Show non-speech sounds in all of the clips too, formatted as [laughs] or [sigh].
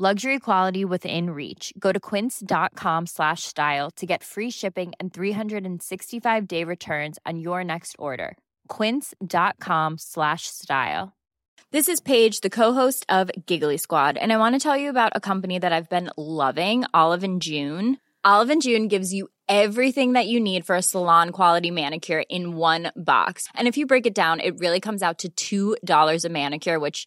Luxury quality within reach. Go to quince.com slash style to get free shipping and 365 day returns on your next order. Quince.com slash style. This is Paige, the co-host of Giggly Squad, and I want to tell you about a company that I've been loving, Olive and June. Olive and June gives you everything that you need for a salon quality manicure in one box. And if you break it down, it really comes out to $2 a manicure, which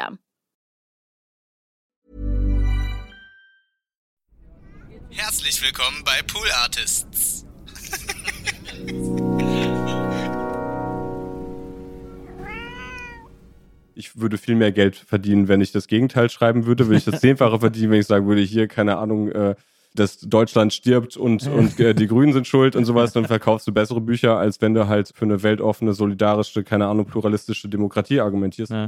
Herzlich willkommen bei Pool Artists. Ich würde viel mehr Geld verdienen, wenn ich das Gegenteil schreiben würde. Würde ich das Zehnfache verdienen, wenn ich sagen würde, hier, keine Ahnung, äh, dass Deutschland stirbt und, und äh, die Grünen sind schuld und sowas, dann verkaufst du bessere Bücher, als wenn du halt für eine weltoffene, solidarische, keine Ahnung, pluralistische Demokratie argumentierst. Ja.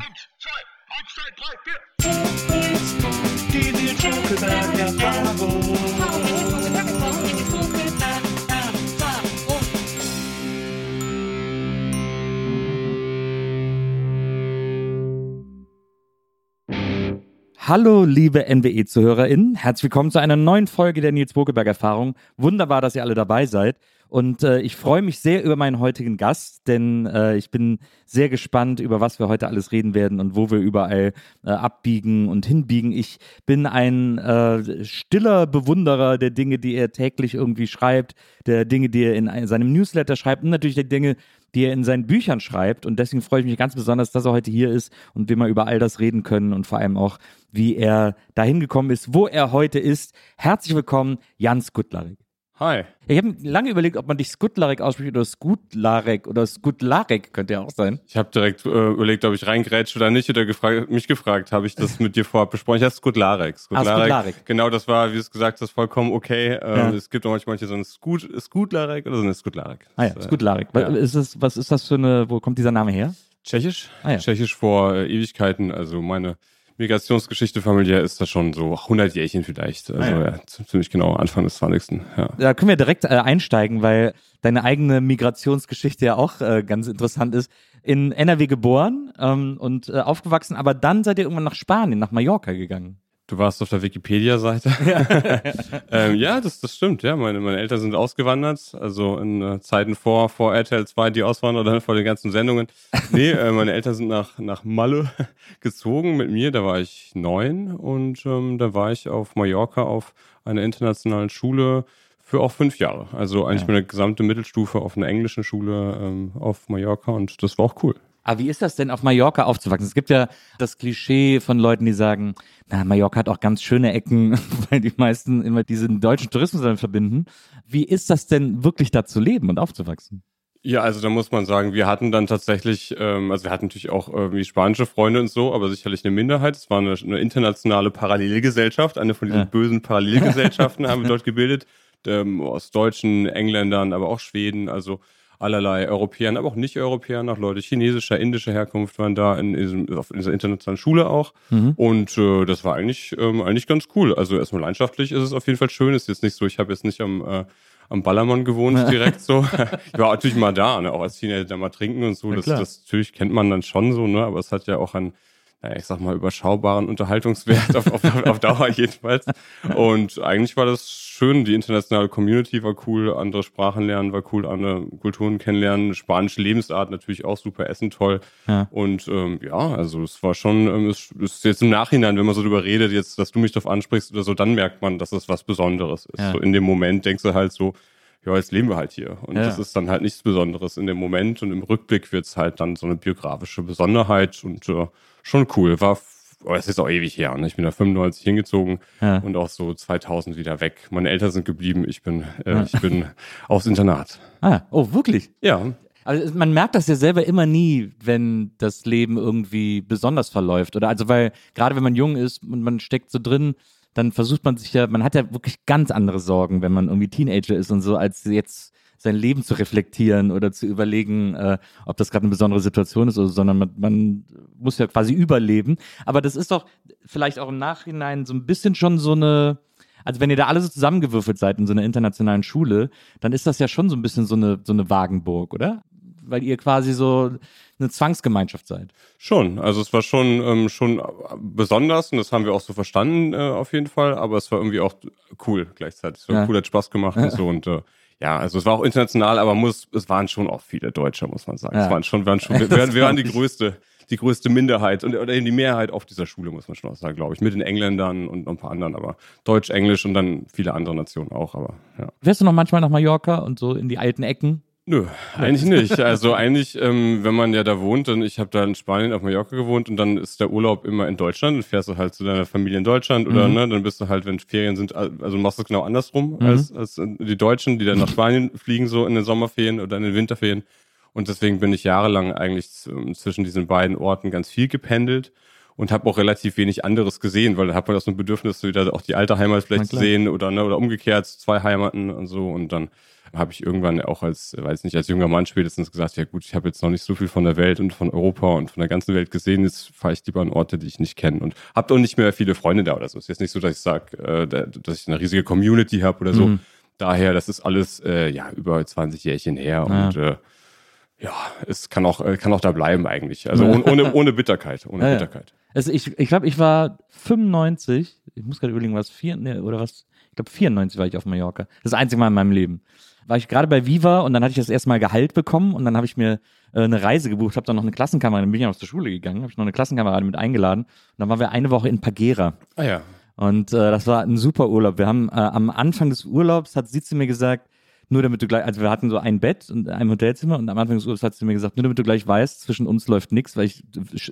Hallo, liebe NWE-ZuhörerInnen. Herzlich willkommen zu einer neuen Folge der Nils Bokeberg-Erfahrung. Wunderbar, dass ihr alle dabei seid. Und äh, ich freue mich sehr über meinen heutigen Gast, denn äh, ich bin sehr gespannt, über was wir heute alles reden werden und wo wir überall äh, abbiegen und hinbiegen. Ich bin ein äh, stiller Bewunderer der Dinge, die er täglich irgendwie schreibt, der Dinge, die er in ein, seinem Newsletter schreibt und natürlich der Dinge, die er in seinen Büchern schreibt. Und deswegen freue ich mich ganz besonders, dass er heute hier ist und wir mal über all das reden können und vor allem auch, wie er dahin gekommen ist, wo er heute ist. Herzlich willkommen, Jan Skutlarek. Hi. Ich habe lange überlegt, ob man dich Skutlarek ausspricht oder Skutlarek oder Skutlarek könnte ja auch sein. Ich habe direkt äh, überlegt, ob ich reingrätsche oder nicht oder gefragt, mich gefragt, habe ich das [laughs] mit dir vorab besprochen. Ich heiße Skutlarek. Ah, Skutlarek. Genau, das war, wie du es gesagt hast, vollkommen okay. Ähm, Ja. Es gibt auch manchmal so eine Skut, Skutlarek oder so eine Skutlarek. Ah ja, Das, äh, Skutlarek. ja. Was, ist das, was ist das für eine, wo kommt dieser Name her? Tschechisch. Ah ja. Tschechisch vor äh, Ewigkeiten. Also meine Migrationsgeschichte familiär ist da schon so 100 Jährchen vielleicht. Also Ah ja. ja. ziemlich genau Anfang des 20. Ja. Da können wir direkt äh, einsteigen, weil deine eigene Migrationsgeschichte ja auch äh, ganz interessant ist. In NRW geboren ähm, und äh, aufgewachsen, aber dann seid ihr irgendwann nach Spanien, nach Mallorca gegangen. Du warst auf der Wikipedia-Seite. [laughs] [laughs] ähm, ja, das, das stimmt. Ja, meine, meine Eltern sind ausgewandert. Also in äh, Zeiten vor, vor RTL 2, die auswandern, dann vor den ganzen Sendungen. Nee, äh, meine Eltern sind nach, nach Malle [laughs] gezogen mit mir. Da war ich neun und ähm, da war ich auf Mallorca auf einer internationalen Schule für auch fünf Jahre. Also eigentlich Ja. meine gesamte Mittelstufe auf einer englischen Schule ähm, auf Mallorca und das war auch cool. Aber wie ist das denn, auf Mallorca aufzuwachsen? Es gibt ja das Klischee von Leuten, die sagen, na, Mallorca hat auch ganz schöne Ecken, [laughs] weil die meisten immer diesen deutschen Tourismus damit verbinden. Wie ist das denn wirklich da zu leben und aufzuwachsen? Ja, also da muss man sagen, wir hatten dann tatsächlich, ähm, also wir hatten natürlich auch irgendwie spanische Freunde und so, aber sicherlich eine Minderheit. Es war eine, eine internationale Parallelgesellschaft, eine von diesen Ja. bösen Parallelgesellschaften [laughs] haben wir dort gebildet, ähm, aus Deutschen, Engländern, aber auch Schweden, also allerlei Europäern, aber auch Nicht-Europäern, auch Leute chinesischer, indischer Herkunft waren da in, diesem, auf dieser internationalen Schule auch. Und äh, das war eigentlich, ähm, eigentlich ganz cool. Also erstmal landschaftlich ist es auf jeden Fall schön. Ist jetzt nicht so, ich habe jetzt nicht am, äh, am Ballermann gewohnt [laughs] direkt so. ich war natürlich mal da, ne? auch als Teenager da mal trinken und so. Das, das natürlich kennt man dann schon so, ne? aber es hat ja auch einen, naja, ich sag mal, überschaubaren Unterhaltungswert auf, auf, auf Dauer jedenfalls. Und eigentlich war das schön. Die internationale Community war cool, andere Sprachen lernen war cool, andere Kulturen kennenlernen, spanische Lebensart natürlich auch super, Essen toll. Ja. Und ähm, ja, also es war schon, ähm, es es ist jetzt im Nachhinein, wenn man so drüber redet, jetzt, dass du mich darauf ansprichst oder so, dann merkt man, dass es was Besonderes ist. Ja. So in dem Moment denkst du halt so, ja, jetzt leben wir halt hier. Und Ja. das ist dann halt nichts Besonderes in dem Moment. Und im Rückblick wird's halt dann so eine biografische Besonderheit und äh, schon cool. War, oh, es ist auch ewig her. Ne? Ich bin da 95 hingezogen Ja. und auch so 2000 wieder weg. Meine Eltern sind geblieben. Ich bin, äh, ich bin [laughs] aufs Internat. Ah, oh, wirklich? Ja, Also man merkt das ja selber immer nie, wenn das Leben irgendwie besonders verläuft. Oder also weil gerade wenn man jung ist und man steckt so drin, dann versucht man sich ja, man hat ja wirklich ganz andere Sorgen, wenn man irgendwie Teenager ist und so, als jetzt sein Leben zu reflektieren oder zu überlegen, äh, ob das gerade eine besondere Situation ist, oder, so, sondern man, man muss ja quasi überleben. Aber das ist doch vielleicht auch im Nachhinein so ein bisschen schon so eine, also wenn ihr da alle so zusammengewürfelt seid in so einer internationalen Schule, dann ist das ja schon so ein bisschen so eine, so eine Wagenburg, oder? Weil ihr quasi so eine Zwangsgemeinschaft seid. Schon, also es war schon ähm, schon besonders und das haben wir auch so verstanden äh, auf jeden Fall, aber es war irgendwie auch cool gleichzeitig. Es war Ja. cool, hat Spaß gemacht und so und äh, ja, also es war auch international, aber muss es waren schon auch viele Deutsche, muss man sagen. Ja. Es waren schon, waren schon wir, wir, wir waren die größte die größte Minderheit und oder eben die Mehrheit auf dieser Schule muss man schon auch sagen, glaube ich, mit den Engländern und noch ein paar anderen, aber Deutsch, Englisch und dann viele andere Nationen auch, aber ja. Wärst du noch manchmal nach Mallorca und so in die alten Ecken? Nö, eigentlich nicht. Also eigentlich, ähm, wenn man ja da wohnt, dann ich habe da in Spanien auf Mallorca gewohnt und dann ist der Urlaub immer in Deutschland und fährst du halt zu deiner Familie in Deutschland oder Mhm. ne, dann bist du halt, wenn Ferien sind, also machst du es genau andersrum Mhm. als, als die Deutschen, die dann nach Spanien fliegen so in den Sommerferien oder in den Winterferien. Und deswegen bin ich jahrelang eigentlich z- zwischen diesen beiden Orten ganz viel gependelt und habe auch relativ wenig anderes gesehen, weil da hat man auch so ein Bedürfnis, wieder auch die alte Heimat vielleicht zu sehen oder ne, oder umgekehrt zwei Heimaten und so und dann habe ich irgendwann auch als, weiß nicht, als junger Mann spätestens gesagt, ja gut, ich habe jetzt noch nicht so viel von der Welt und von Europa und von der ganzen Welt gesehen, jetzt fahre ich lieber an Orte, die ich nicht kenne und habe auch nicht mehr viele Freunde da oder so. Es ist jetzt nicht so, dass ich sage, äh, da- dass ich eine riesige Community habe oder so. Mhm. Daher, das ist alles äh, ja über 20 Jährchen her Ja. und äh, ja, es kann auch, äh, kann auch da bleiben eigentlich. Also ohne, ohne, ohne Bitterkeit, ohne Ja, ja. Bitterkeit. Also ich ich, glaube, ich war 95, ich muss gerade überlegen, was, vier, nee, oder was, ich glaube 94 war ich auf Mallorca. Das einzige Mal in meinem Leben. War ich gerade bei Viva und dann hatte ich das erste Mal Gehalt bekommen und dann habe ich mir äh, eine Reise gebucht, habe dann noch eine Klassenkameradin, dann bin ich aus der Schule gegangen, habe ich noch eine Klassenkameradin mit eingeladen und dann waren wir eine Woche in Pagera. Ah ja. Und äh, das war ein super Urlaub. Wir haben äh, am Anfang des Urlaubs hat sie zu mir gesagt, nur damit du gleich, also wir hatten so ein Bett und ein Hotelzimmer und am Anfang des Urlaubs hat sie mir gesagt, nur damit du gleich weißt, zwischen uns läuft nichts, weil ich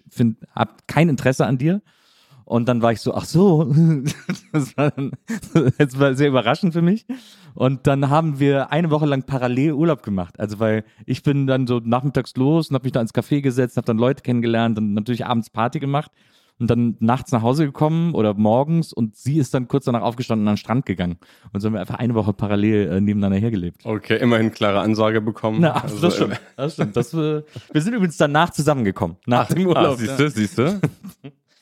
finde, hab kein Interesse an dir. Und dann war ich so, ach so, [laughs] das war, dann, das war sehr überraschend für mich. Und dann haben wir eine Woche lang parallel Urlaub gemacht. Also weil ich bin dann so nachmittags los und habe mich da ins Café gesetzt, habe dann Leute kennengelernt und natürlich abends Party gemacht und dann nachts nach Hause gekommen oder morgens und sie ist dann kurz danach aufgestanden und an den Strand gegangen. Und so haben wir einfach eine Woche parallel äh, nebeneinander hergelebt. Okay, immerhin klare Ansage bekommen. Na, Also, das stimmt. Das stimmt. Das, äh, wir sind übrigens danach zusammengekommen. Nach dem Ah, Urlaub. siehst du, siehst du?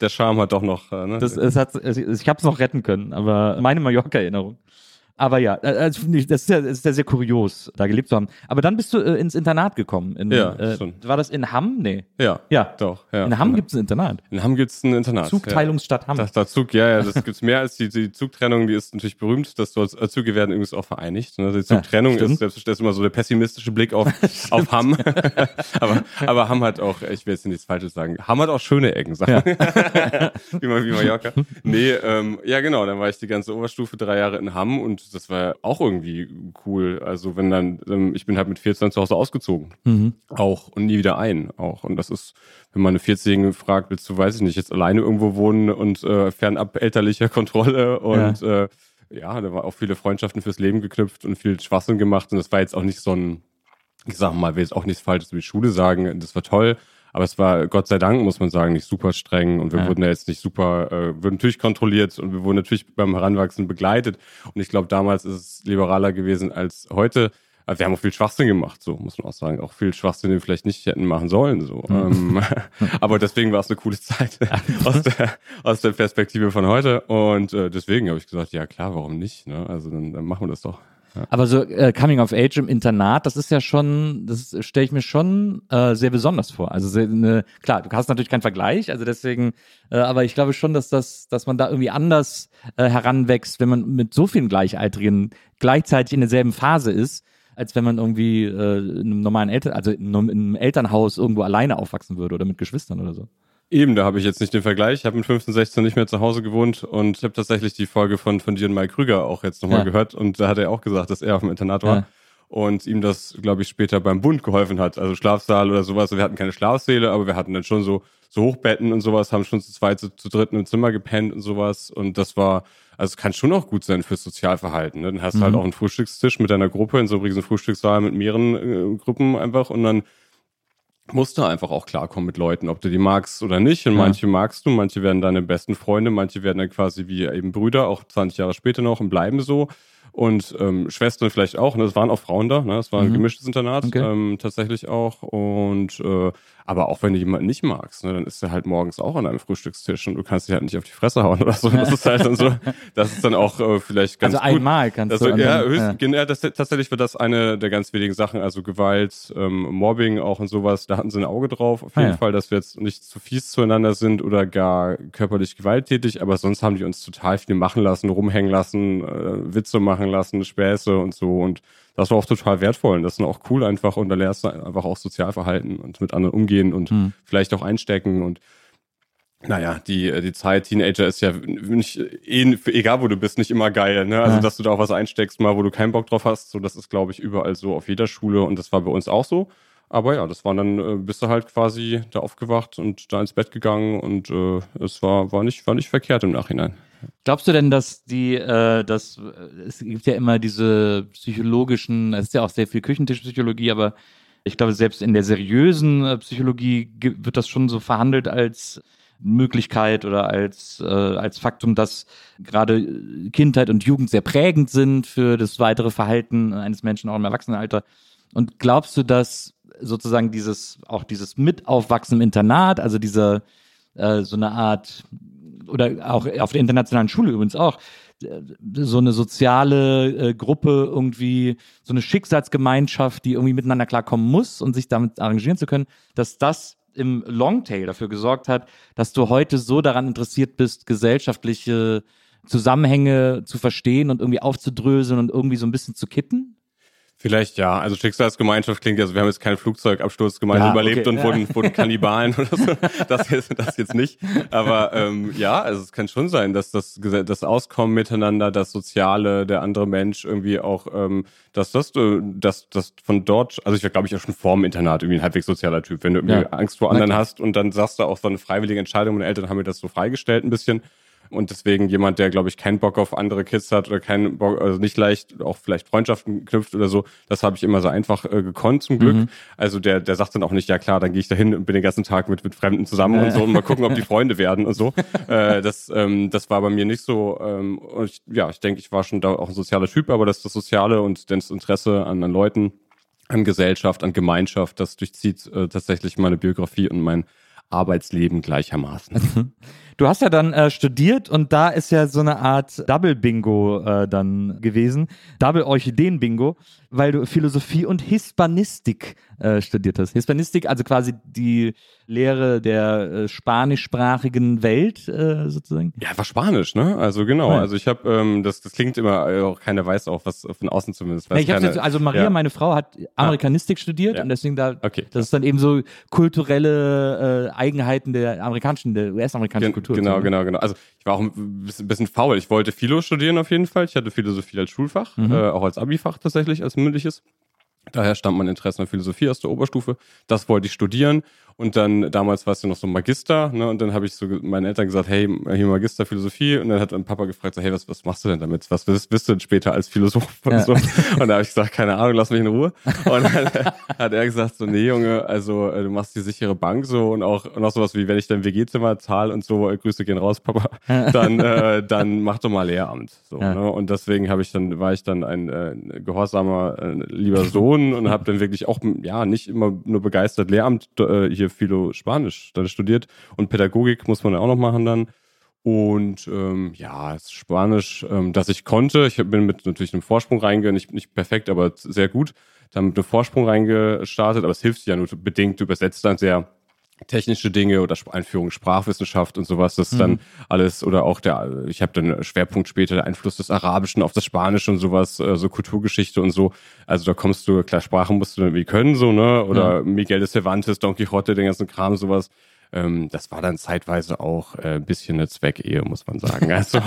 Der Charme hat doch noch, äh, ne? Das, es hat, ich habe es noch retten können, aber meine Mallorca-Erinnerung. Aber ja, äh, also das ist ja, das ist ja sehr kurios, da gelebt zu haben. Aber dann bist du äh, ins Internat gekommen. In, Ja, äh. War das in Hamm? Nee. ja, Ja. doch. Ja. In Hamm gibt es ein Internat. In Hamm gibt's ein Internat. Zugteilungsstadt Hamm. Ja. Das, der Zug, ja, ja, das gibt's mehr als die, die Zugtrennung, die ist natürlich berühmt, dass dort Züge werden übrigens auch vereinigt. Ne? Die Zugtrennung stimmt. ist selbstverständlich immer so der pessimistische Blick auf, [laughs] auf Hamm. [laughs] aber, aber Hamm hat auch, ich will jetzt nichts Falsches sagen, Hamm hat auch schöne Ecken, sagen. [laughs] wie, man, wie Mallorca. Nee, ähm, ja genau, dann war ich die ganze Oberstufe drei Jahre in Hamm und das war auch irgendwie cool. Also wenn dann, ähm, ich bin halt mit 14 zu Hause ausgezogen. Mhm. Auch und nie wieder ein. Auch. Und das ist, wenn man eine 14-Jährige fragt, willst du, weiß ich nicht, jetzt alleine irgendwo wohnen und äh, fernab elterlicher Kontrolle und ja. Äh, ja, da war auch viele Freundschaften fürs Leben geknüpft und viel Schwachsinn gemacht. Und das war jetzt auch nicht so ein, ich sag mal, will jetzt auch nichts Falsches über die Schule sagen, das war toll. Aber es war, Gott sei Dank, muss man sagen, nicht super streng und wir Ja. wurden ja jetzt nicht super, äh, wurden natürlich kontrolliert und wir wurden natürlich beim Heranwachsen begleitet. Und ich glaube, damals ist es liberaler gewesen als heute. Wir haben auch viel Schwachsinn gemacht, so muss man auch sagen. Auch viel Schwachsinn, den wir vielleicht nicht hätten machen sollen. So. Ähm, [laughs] aber deswegen war es eine coole Zeit [laughs] aus, der, aus der Perspektive von heute. Und äh, deswegen habe ich gesagt, ja klar, warum nicht? Ne? Also dann, dann machen wir das doch. Aber so äh, Coming of Age im Internat, das ist ja schon, das stelle ich mir schon äh, sehr besonders vor. Also sehr, ne, klar, du hast natürlich keinen Vergleich, also deswegen, äh, aber ich glaube schon, dass das, dass man da irgendwie anders äh, heranwächst, wenn man mit so vielen Gleichaltrigen gleichzeitig in derselben Phase ist, als wenn man irgendwie äh, in einem normalen Eltern, also in einem, in einem Elternhaus irgendwo alleine aufwachsen würde oder mit Geschwistern oder so. Eben, da habe ich jetzt nicht den Vergleich. Ich habe mit 15, 16 nicht mehr zu Hause gewohnt und ich habe tatsächlich die Folge von, von dir und Mike Krüger auch jetzt nochmal Ja. gehört und da hat er auch gesagt, dass er auf dem Internat war. Ja. und ihm das, glaube ich, später beim Bund geholfen hat. Also Schlafsaal oder sowas. Wir hatten keine Schlafsäle, aber wir hatten dann schon so, so Hochbetten und sowas, haben schon zu zweit, zu, zu dritt im Zimmer gepennt und sowas. Und das war, also es kann schon auch gut sein fürs Sozialverhalten. Ne? Dann hast du halt Mhm. auch einen Frühstückstisch mit deiner Gruppe in so einem riesen Frühstückssaal mit mehreren äh, Gruppen einfach und dann musst du einfach auch klarkommen mit Leuten, ob du die magst oder nicht. Und Ja. manche magst du, manche werden deine besten Freunde, manche werden dann quasi wie eben Brüder, auch 20 Jahre später noch und bleiben so. Und ähm, Schwestern vielleicht auch, ne? es waren auch Frauen da, ne? es war ein Mhm. gemischtes Internat, Okay. ähm, tatsächlich auch. Und äh, aber auch wenn du jemanden nicht magst, ne? dann ist er halt morgens auch an einem Frühstückstisch und du kannst dich halt nicht auf die Fresse hauen oder so. Das ist halt dann so, [laughs] das ist dann auch äh, vielleicht ganz also gut. einmal kannst Also, du. ja, höchst, ja. gen- ja, das, tatsächlich war das eine der ganz wenigen Sachen, also Gewalt, ähm, Mobbing auch und sowas, da hatten sie ein Auge drauf, auf Ah, jeden ja. Fall, dass wir jetzt nicht zu fies zueinander sind oder gar körperlich gewalttätig, aber sonst haben die uns total viel machen lassen, rumhängen lassen, äh, Witze machen lassen, Späße und so und das war auch total wertvoll und das ist auch cool einfach und da lernst du einfach auch Sozialverhalten und mit anderen umgehen und Hm. vielleicht auch einstecken und naja, die, die Zeit Teenager ist ja nicht, eh, egal wo du bist, nicht immer geil. Ne? Also, Ja. dass du da auch was einsteckst, mal wo du keinen Bock drauf hast, so das ist, glaube ich, überall so auf jeder Schule und das war bei uns auch so. Aber ja, das war dann, äh, bist du halt quasi da aufgewacht und da ins Bett gegangen und äh, es war, war, nicht, war nicht verkehrt im Nachhinein. Glaubst du denn, dass die, äh, dass äh, es gibt ja immer diese psychologischen, es ist ja auch sehr viel Küchentischpsychologie, aber ich glaube, selbst in der seriösen äh, Psychologie wird das schon so verhandelt als Möglichkeit oder als, äh, als Faktum, dass gerade äh, Kindheit und Jugend sehr prägend sind für das weitere Verhalten eines Menschen auch im Erwachsenenalter. Und glaubst du, dass sozusagen dieses, auch dieses Mitaufwachsen im Internat, also dieser, äh, so eine Art oder auch auf der internationalen Schule übrigens auch, äh, so eine soziale äh, Gruppe irgendwie, so eine Schicksalsgemeinschaft, die irgendwie miteinander klarkommen muss und sich damit arrangieren zu können, dass das im Longtail dafür gesorgt hat, dass du heute so daran interessiert bist, gesellschaftliche Zusammenhänge zu verstehen und irgendwie aufzudröseln und irgendwie so ein bisschen zu kitten? Vielleicht ja. Also Schicksalsgemeinschaft klingt, also wir haben jetzt keinen Flugzeugabsturz gemeinsam Ja, überlebt okay, und ja. wurden, [laughs] wurden Kannibalen oder so. Das jetzt, das jetzt nicht. Aber ähm, ja, also es kann schon sein, dass das, das Auskommen miteinander, das Soziale, der andere Mensch irgendwie auch, ähm, dass das, äh, dass das von dort, also ich war glaube ich auch schon vor dem Internat irgendwie ein halbwegs sozialer Typ. Wenn du irgendwie Ja. Angst vor anderen hast und dann sagst du auch so eine freiwillige Entscheidung, meine Eltern haben mir das so freigestellt ein bisschen. Und deswegen jemand, der, glaube ich, keinen Bock auf andere Kids hat oder keinen Bock, also nicht leicht auch vielleicht Freundschaften knüpft oder so, das habe ich immer so einfach äh, gekonnt zum Glück. Mhm. Also der, der sagt dann auch nicht, ja klar, dann gehe ich da hin und bin den ganzen Tag mit, mit Fremden zusammen und so und mal gucken, ob die Freunde werden und so. [laughs] Äh, das, ähm, das war bei mir nicht so. Ähm, und ich, ja, ich denke, ich war schon da auch ein sozialer Typ, aber das das Soziale und das Interesse an, an Leuten, an Gesellschaft, an Gemeinschaft, das durchzieht äh, tatsächlich meine Biografie und mein Arbeitsleben gleichermaßen. [laughs] Du hast ja dann äh, studiert und da ist ja so eine Art Double-Bingo äh, dann gewesen. Double-Orchideen-Bingo, weil du Philosophie und Hispanistik äh, studiert hast. Hispanistik, also quasi die Lehre der äh, spanischsprachigen Welt äh, sozusagen. Ja, war Spanisch, ne? Also genau. Ja. Also ich habe, ähm, das, das klingt immer, äh, auch keiner weiß auch, was von außen zumindest. Weiß Ja, ich hab's keiner. jetzt, also Maria, ja. meine Frau, hat Amerikanistik studiert Ja. und deswegen da, Okay. das ist dann eben so kulturelle äh, Eigenheiten der amerikanischen, der US-amerikanischen Gen Kultur. genau, so, ne? genau, genau. Also ich war auch ein bisschen, bisschen faul. Ich wollte Philo studieren auf jeden Fall. Ich hatte Philosophie als Schulfach, Mhm. äh, auch als Abifach tatsächlich, als mündliches. Daher stammt mein Interesse an Philosophie aus der Oberstufe. Das wollte ich studieren. Und dann, damals war es ja noch so ein Magister, ne? Und dann habe ich so meinen Eltern gesagt, hey, hier Magister Philosophie. Und dann hat mein Papa gefragt, so, hey, was, was machst du denn damit? Was wirst, wirst du denn später als Philosoph und Ja. so? Und da habe ich gesagt, keine Ahnung, lass mich in Ruhe. Und dann [laughs] hat er gesagt, so, nee, Junge, also äh, du machst die sichere Bank so und auch, und auch sowas wie, wenn ich dein WG-Zimmer zahle und so, äh, Grüße gehen raus, Papa, dann, äh, dann mach doch mal Lehramt. So, Ja. ne? Und deswegen habe ich dann, war ich dann ein äh, gehorsamer, äh, lieber Sohn und habe dann wirklich auch, ja, nicht immer nur begeistert Lehramt, äh, hier Philo Spanisch dann studiert und Pädagogik muss man ja auch noch machen dann. Und ähm, ja, Spanisch, ähm, das ich konnte. Ich bin mit natürlich einem Vorsprung reingegangen, nicht, nicht perfekt, aber sehr gut. Dann mit einem Vorsprung reingestartet, aber es hilft ja nur bedingt. Du übersetzt dann sehr technische Dinge oder Einführung Sprachwissenschaft und sowas. Das ist dann alles oder auch der, ich habe dann Schwerpunkt später der Einfluss des Arabischen auf das Spanische und sowas, äh, so Kulturgeschichte und so. Also da kommst du, klar, Sprachen musst du irgendwie können, so, ne? Oder Miguel de Cervantes, Don Quixote, den ganzen Kram, sowas. Ähm, das war dann zeitweise auch äh, ein bisschen eine Zweckehe, muss man sagen. [laughs] Also,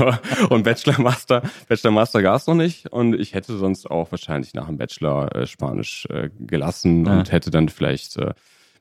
und Bachelor Master, Bachelor Master gab es noch nicht. Und ich hätte sonst auch wahrscheinlich nach dem Bachelor äh, Spanisch äh, gelassen Ja. und hätte dann vielleicht äh,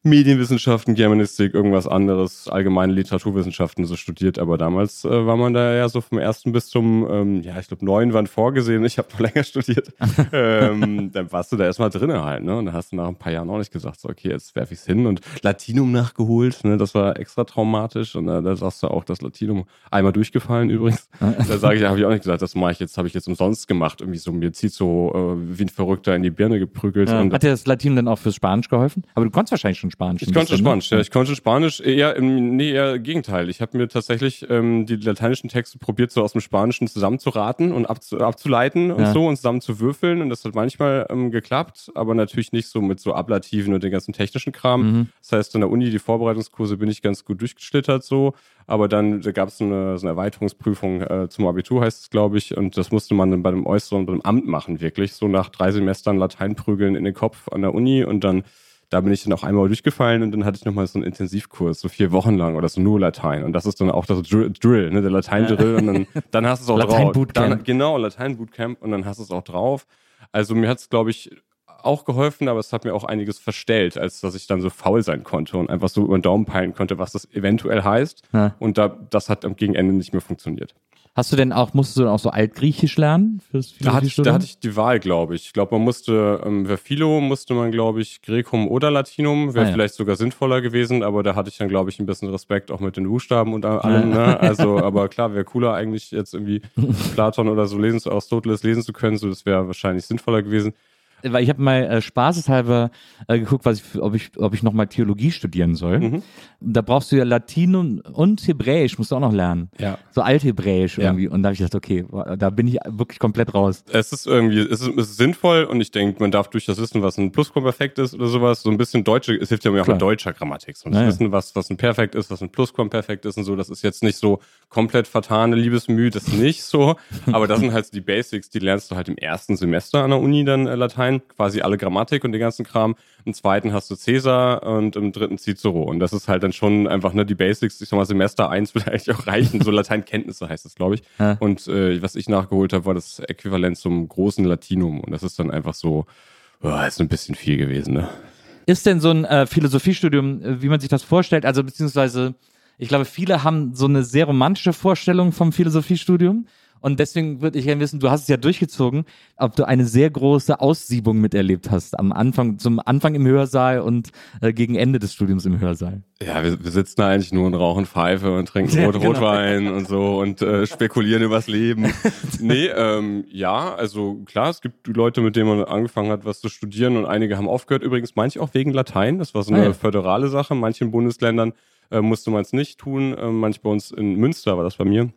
Medienwissenschaften, Germanistik, irgendwas anderes, allgemeine Literaturwissenschaften so studiert, aber damals äh, war man da ja so vom ersten bis zum, ähm, ja, ich glaube, neun waren vorgesehen, ich habe noch [laughs] länger studiert. [laughs] ähm, dann warst du da erstmal drin halt, ne? Und dann hast du nach ein paar Jahren auch nicht gesagt, so, okay, jetzt werfe ich's hin und Latinum nachgeholt, ne? Das war extra traumatisch und äh, da sagst du auch, das Latinum einmal durchgefallen übrigens. [laughs] da sage ich, habe ich auch nicht gesagt, das mache ich jetzt, habe ich jetzt umsonst gemacht, irgendwie so, mir zieht so äh, wie ein Verrückter in die Birne geprügelt. Ja. Hat dir das Latin dann auch fürs Spanisch geholfen? Aber du konntest wahrscheinlich schon Spanisch. ich konnte bisschen, ne? Spanisch, ja. Ich konnte Spanisch eher im, nee, eher Gegenteil. Ich habe mir tatsächlich ähm, die lateinischen Texte probiert, so aus dem Spanischen zusammenzuraten und abzu, abzuleiten und Ja. so und zusammen zu würfeln. Und das hat manchmal ähm, geklappt, aber natürlich nicht so mit so Ablativen und den ganzen technischen Kram. Mhm. Das heißt, an der Uni, die Vorbereitungskurse bin ich ganz gut durchgeschlittert so. Aber dann da gab es so eine, so eine Erweiterungsprüfung äh, zum Abitur, heißt es, glaube ich. Und das musste man dann bei dem äußeren, beim Amt machen, wirklich. So nach drei Semestern Latein prügeln in den Kopf an der Uni und dann da bin ich dann auch einmal durchgefallen und dann hatte ich nochmal so einen Intensivkurs, so vier Wochen lang oder so nur Latein. Und das ist dann auch das Drill, Drill ne, der Latein-Drill. Und dann, [laughs] dann hast du es auch drauf. Latein-Bootcamp. Dann, genau, Latein-Bootcamp und dann hast du es auch drauf. Also mir hat es, glaube ich, auch geholfen, aber es hat mir auch einiges verstellt, als dass ich dann so faul sein konnte und einfach so über den Daumen peilen konnte, was das eventuell heißt. Ja. Und da, das hat am Gegenende nicht mehr funktioniert. Hast du denn auch, musstest du dann auch so Altgriechisch lernen fürs Da hatte, ich, da hatte ich die Wahl, glaube ich. Ich glaube, man musste, ähm, für Philo musste man, glaube ich, Grecum oder Latinum. Wäre Ah, ja. vielleicht sogar sinnvoller gewesen, aber da hatte ich dann, glaube ich, ein bisschen Respekt auch mit den Buchstaben und allem. Ne? [laughs] Also, aber klar, wäre cooler eigentlich jetzt irgendwie [laughs] Platon oder so lesen, zu Aristoteles lesen zu können. So, das wäre wahrscheinlich sinnvoller gewesen. Weil ich habe mal äh, spaßeshalber äh, geguckt, was ich, ob ich, ob ich nochmal Theologie studieren soll. Mhm. Da brauchst du ja Latin und, und Hebräisch, musst du auch noch lernen. Ja. So Althebräisch Ja. irgendwie. Und da habe ich gedacht, okay, da bin ich wirklich komplett raus. Es ist irgendwie, es ist, es ist sinnvoll und ich denke, man darf durchaus wissen, was ein Plusquamperfekt ist oder sowas. So ein bisschen deutsche, es hilft ja mir auch Klar. mit deutscher Grammatik. So ein Ja, ja. wissen, was, was ein Perfekt ist, was ein Plusquamperfekt ist und so. Das ist jetzt nicht so komplett vertane Liebesmüh, das ist nicht so. Aber das sind halt die Basics, die lernst du halt im ersten Semester an der Uni dann äh, Latein, quasi alle Grammatik und den ganzen Kram. Im zweiten hast du Cäsar und im dritten Cicero. Und das ist halt dann schon einfach ne, die Basics. Ich sag mal, Semester eins [laughs] würde eigentlich auch reichen. So Lateinkenntnisse heißt das, glaube ich. Ja. Und äh, was ich nachgeholt habe, war das Äquivalent zum großen Latinum. Und das ist dann einfach so, oh, ist ein bisschen viel gewesen, ne? Ist denn so ein äh, Philosophiestudium, äh, wie man sich das vorstellt? Also beziehungsweise, ich glaube, viele haben so eine sehr romantische Vorstellung vom Philosophiestudium. Und deswegen würde ich gerne wissen, du hast es ja durchgezogen, ob du eine sehr große Aussiebung miterlebt hast am Anfang, zum Anfang im Hörsaal und äh, gegen Ende des Studiums im Hörsaal. Ja, wir, wir sitzen da eigentlich nur und rauchen Pfeife und trinken [laughs] Ja, Rot genau. Rotwein und so und äh, spekulieren übers Leben. [laughs] nee, ähm, ja, also klar, es gibt Leute, mit denen man angefangen hat, was zu studieren und einige haben aufgehört. Übrigens, manche auch wegen Latein. Das war so eine Ah, ja. föderale Sache. In manchen Bundesländern äh, musste man es nicht tun. Äh, manch bei uns in Münster war das bei mir.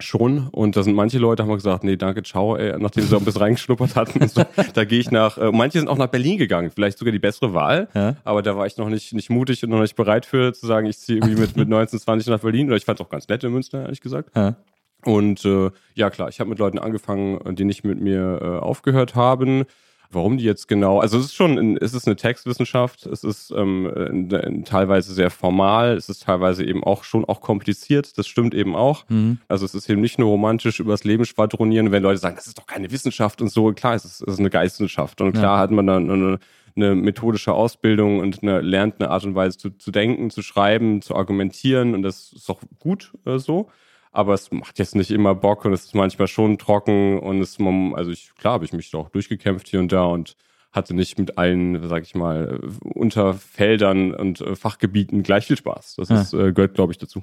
Schon. Und da sind manche Leute haben gesagt, nee, danke, ciao, ey, nachdem sie auch ein bisschen reingeschnuppert hatten. So, [laughs] da gehe ich nach, äh, manche sind auch nach Berlin gegangen, vielleicht sogar die bessere Wahl. Ja. Aber da war ich noch nicht, nicht mutig und noch nicht bereit für, zu sagen, ich ziehe irgendwie mit, mit [laughs] 19, 20 nach Berlin. Oder ich fand es auch ganz nett in Münster, ehrlich gesagt. Ja. Und äh, ja, klar, ich habe mit Leuten angefangen, die nicht mit mir äh, aufgehört haben. Warum die jetzt genau, also es ist schon, ein- es ist eine Textwissenschaft, es ist ähm, in, in, teilweise sehr formal, es ist teilweise eben auch schon auch kompliziert, das stimmt eben auch. Mhm. Also es ist eben nicht nur romantisch übers Leben schwadronieren, wenn Leute sagen, das ist doch keine Wissenschaft und so, klar, es ist, es ist eine Geistwissenschaft und klar hat man dann eine, eine methodische Ausbildung und eine, lernt eine Art und Weise zu, zu denken, zu schreiben, zu argumentieren und das ist auch gut äh, so. Aber es macht jetzt nicht immer Bock und es ist manchmal schon trocken und es, also ich, klar habe ich mich auch durchgekämpft hier und da und hatte nicht mit allen, sag ich mal, Unterfeldern und äh, Fachgebieten gleich viel Spaß. Das Ja. ist, äh, gehört, glaube ich, dazu.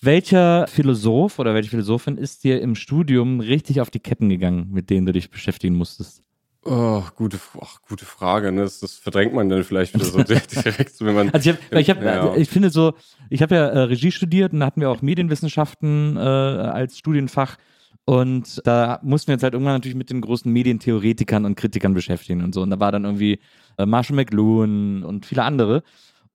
Welcher Philosoph oder welche Philosophin ist dir im Studium richtig auf die Ketten gegangen, mit denen du dich beschäftigen musstest? Oh, gute, ach, gute Frage. Ne? Das, das verdrängt man dann vielleicht wieder so [laughs] direkt, wenn man. Also ich, hab, ich, hab, Ja. also ich finde so, ich habe ja äh, Regie studiert und da hatten wir auch Medienwissenschaften äh, als Studienfach und da mussten wir uns halt irgendwann natürlich mit den großen Medientheoretikern und Kritikern beschäftigen und so. Und da war dann irgendwie äh, Marshall McLuhan und viele andere.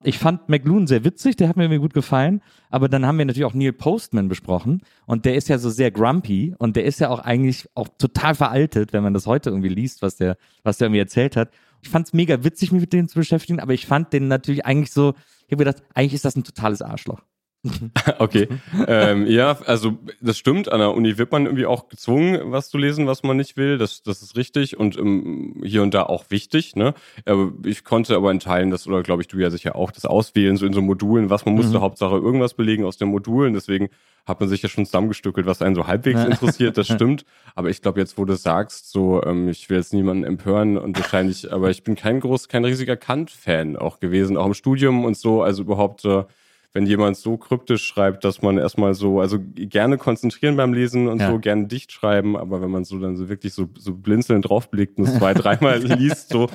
Ich fand McLuhan sehr witzig, der hat mir gut gefallen, aber dann haben wir natürlich auch Neil Postman besprochen und der ist ja so sehr grumpy und der ist ja auch eigentlich auch total veraltet, wenn man das heute irgendwie liest, was der, was der irgendwie erzählt hat. Ich fand es mega witzig, mich mit denen zu beschäftigen, aber ich fand den natürlich eigentlich so, ich habe gedacht, eigentlich ist das ein totales Arschloch. [laughs] Okay. ähm, ja, also das stimmt. An der Uni wird man irgendwie auch gezwungen, was zu lesen, was man nicht will. Das, das ist richtig und ähm, hier und da auch wichtig. Ne? Aber ich konnte aber in Teilen das, oder glaube ich, du ja sicher auch, das auswählen, so in so Modulen, was man musste, Mhm. Hauptsache irgendwas belegen aus den Modulen. Deswegen hat man sich ja schon zusammengestückelt, was einen so halbwegs interessiert, das [laughs] stimmt. Aber ich glaube, jetzt, wo du sagst, so, ähm, ich will jetzt niemanden empören und wahrscheinlich, aber ich bin kein groß, kein riesiger Kant-Fan auch gewesen, auch im Studium und so, also überhaupt, äh, wenn jemand so kryptisch schreibt, dass man erstmal so, also gerne konzentrieren beim Lesen und Ja. so, gerne dicht schreiben, aber wenn man so dann so wirklich so, so blinzelnd draufblickt und es zwei, [laughs] dreimal liest, so,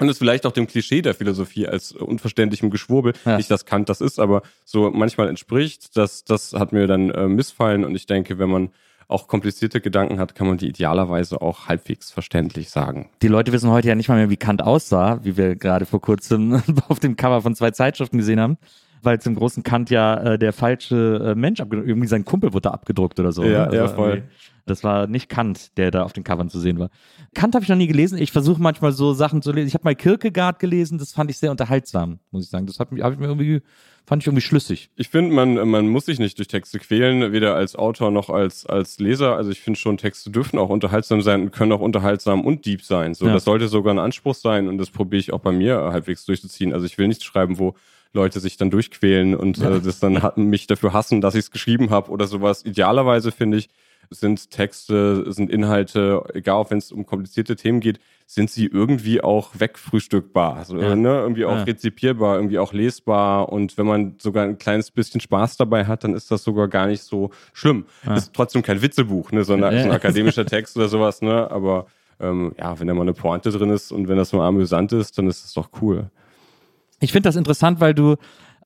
und es vielleicht auch dem Klischee der Philosophie als unverständlichem Geschwurbel, Ja. nicht dass Kant das ist, aber so manchmal entspricht, das, das hat mir dann äh, missfallen und ich denke, wenn man auch komplizierte Gedanken hat, kann man die idealerweise auch halbwegs verständlich sagen. Die Leute wissen heute ja nicht mal mehr, wie Kant aussah, wie wir gerade vor kurzem [laughs] auf dem Cover von zwei Zeitschriften gesehen haben. Weil zum großen Kant ja äh, der falsche äh, Mensch abgedruckt, irgendwie sein Kumpel wurde da abgedruckt oder so. Ja, ne? ja, voll. Das war nicht Kant, der da auf den Covern zu sehen war. Kant habe ich noch nie gelesen. Ich versuche manchmal so Sachen zu lesen. Ich habe mal Kierkegaard gelesen, das fand ich sehr unterhaltsam, muss ich sagen. Das hat mich, hab ich mir irgendwie, fand ich irgendwie schlüssig. Ich finde, man, man muss sich nicht durch Texte quälen, weder als Autor noch als, als Leser. Also ich finde schon, Texte dürfen auch unterhaltsam sein und können auch unterhaltsam und deep sein. So, Ja. das sollte sogar ein Anspruch sein und das probiere ich auch bei mir halbwegs durchzuziehen. Also ich will nicht schreiben, wo Leute sich dann durchquälen und äh, das dann hat, mich dafür hassen, dass ich es geschrieben habe oder sowas. Idealerweise finde ich, sind Texte, sind Inhalte, egal wenn es um komplizierte Themen geht, sind sie irgendwie auch wegfrühstückbar. Also, Ja. ne, irgendwie auch Ja. rezipierbar, irgendwie auch lesbar. Und wenn man sogar ein kleines bisschen Spaß dabei hat, dann ist das sogar gar nicht so schlimm. Ist trotzdem kein Witzebuch, ne, sondern Ja. so ein akademischer Text oder sowas, ne? Aber ähm, ja, wenn da mal eine Pointe drin ist und wenn das nur amüsant ist, dann ist das doch cool. Ich finde das interessant, weil du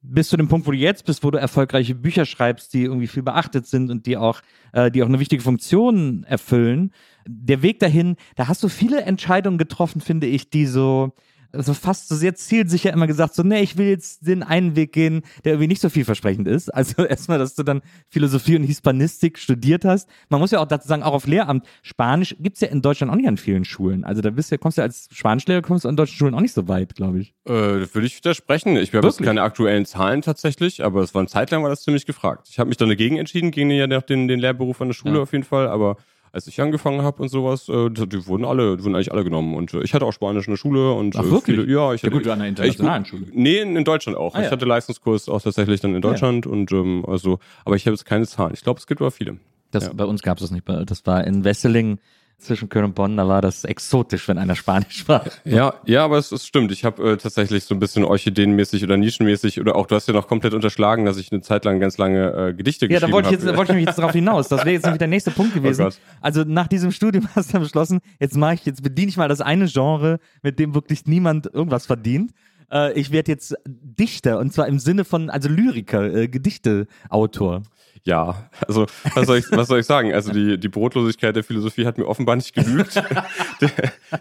bis zu dem Punkt, wo du jetzt bist, wo du erfolgreiche Bücher schreibst, die irgendwie viel beachtet sind und die auch, äh, die auch eine wichtige Funktion erfüllen. Der Weg dahin, da hast du viele Entscheidungen getroffen, finde ich, die so, so fast so sehr zielsicher immer gesagt, so, nee, ich will jetzt den einen Weg gehen, der irgendwie nicht so vielversprechend ist. [laughs] Also erstmal, dass du dann Philosophie und Hispanistik studiert hast. Man muss ja auch dazu sagen, auch auf Lehramt, Spanisch gibt's ja in Deutschland auch nicht an vielen Schulen. Also da bist du, kommst du als Spanischlehrer, kommst du an deutschen Schulen auch nicht so weit, glaube ich. Äh, würde ich widersprechen. Ich habe jetzt keine aktuellen Zahlen tatsächlich, aber es war eine Zeit lang war das ziemlich gefragt. Ich habe mich dann dagegen entschieden, gegen ja den, den, den Lehrberuf an der Schule Ja. auf jeden Fall, aber als ich angefangen habe und sowas, äh, die wurden alle, die wurden eigentlich alle genommen. Und äh, ich hatte auch Spanisch in der Schule und Ach, äh, wirklich? Viele, ja, ich Ja hatte, gut, du an einer internationalen Schule. Nee, in, in Deutschland auch. Ah, ich ja. hatte Leistungskurs auch tatsächlich dann in Deutschland und ähm, also, aber ich habe jetzt keine Zahlen. Ich glaube, es gibt aber viele. Das, Ja. Bei uns gab es das nicht. Das war in Wesseling zwischen Köln und Bonn, da war das exotisch, wenn einer Spanisch sprach. Ja, ja, aber es, es stimmt. Ich habe äh, tatsächlich so ein bisschen orchideenmäßig oder nischenmäßig oder auch du hast ja noch komplett unterschlagen, dass ich eine Zeit lang ganz lange äh, Gedichte Ja, da geschrieben wollte ich, jetzt, habe. da wollte ich nämlich jetzt drauf hinaus. Das wäre jetzt nämlich der nächste Punkt [laughs] gewesen. Oh also nach diesem Studium [laughs] hast du dann beschlossen, jetzt mache ich, jetzt bediene ich mal das eine Genre, mit dem wirklich niemand irgendwas verdient. Äh, ich werde jetzt Dichter und zwar im Sinne von, also Lyriker, äh, Gedichteautor. Ja, also was soll ich, was soll ich sagen? Also die, die Brotlosigkeit der Philosophie hat mir offenbar nicht genügt. [laughs] De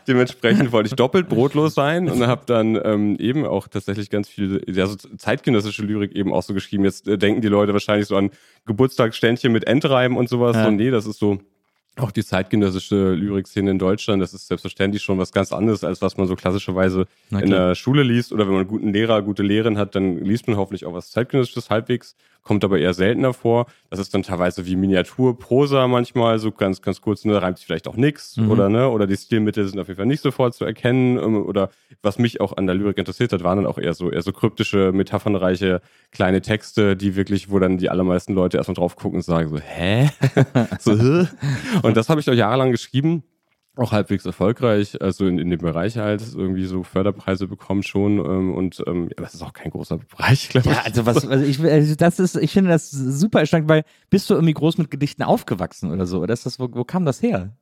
dementsprechend wollte ich doppelt brotlos sein und habe dann ähm, eben auch tatsächlich ganz viel, ja, so zeitgenössische Lyrik eben auch so geschrieben. Jetzt äh, denken die Leute wahrscheinlich so an Geburtstagsständchen mit Endreimen und sowas. Ja. So, nee, das ist so auch die zeitgenössische Lyrikszene in Deutschland, das ist selbstverständlich schon was ganz anderes, als was man so klassischerweise in der Schule liest. Oder wenn man einen guten Lehrer, gute Lehrerin hat, dann liest man hoffentlich auch was zeitgenössisches halbwegs, kommt aber eher seltener vor. Das ist dann teilweise wie Miniaturprosa manchmal, so ganz, ganz kurz, ne, da reimt sich vielleicht auch nix Mhm. oder ne, oder die Stilmittel sind auf jeden Fall nicht sofort zu erkennen. ähm, Oder was mich auch an der Lyrik interessiert hat, waren dann auch eher so, eher so kryptische, metaphernreiche kleine Texte, die wirklich, wo dann die allermeisten Leute erstmal drauf gucken und sagen so, hä? [laughs] so, hä? [laughs] Und das habe ich auch jahrelang geschrieben. Auch halbwegs erfolgreich, also in, in dem Bereich halt irgendwie so Förderpreise bekommen schon ähm, und ähm, ja, das ist auch kein großer Bereich, glaube ich. Ja, also was, also ich, also das ist, ich finde das super erstaunlich, weil bist du irgendwie groß mit Gedichten aufgewachsen oder so? Oder ist das, wo, wo kam das her?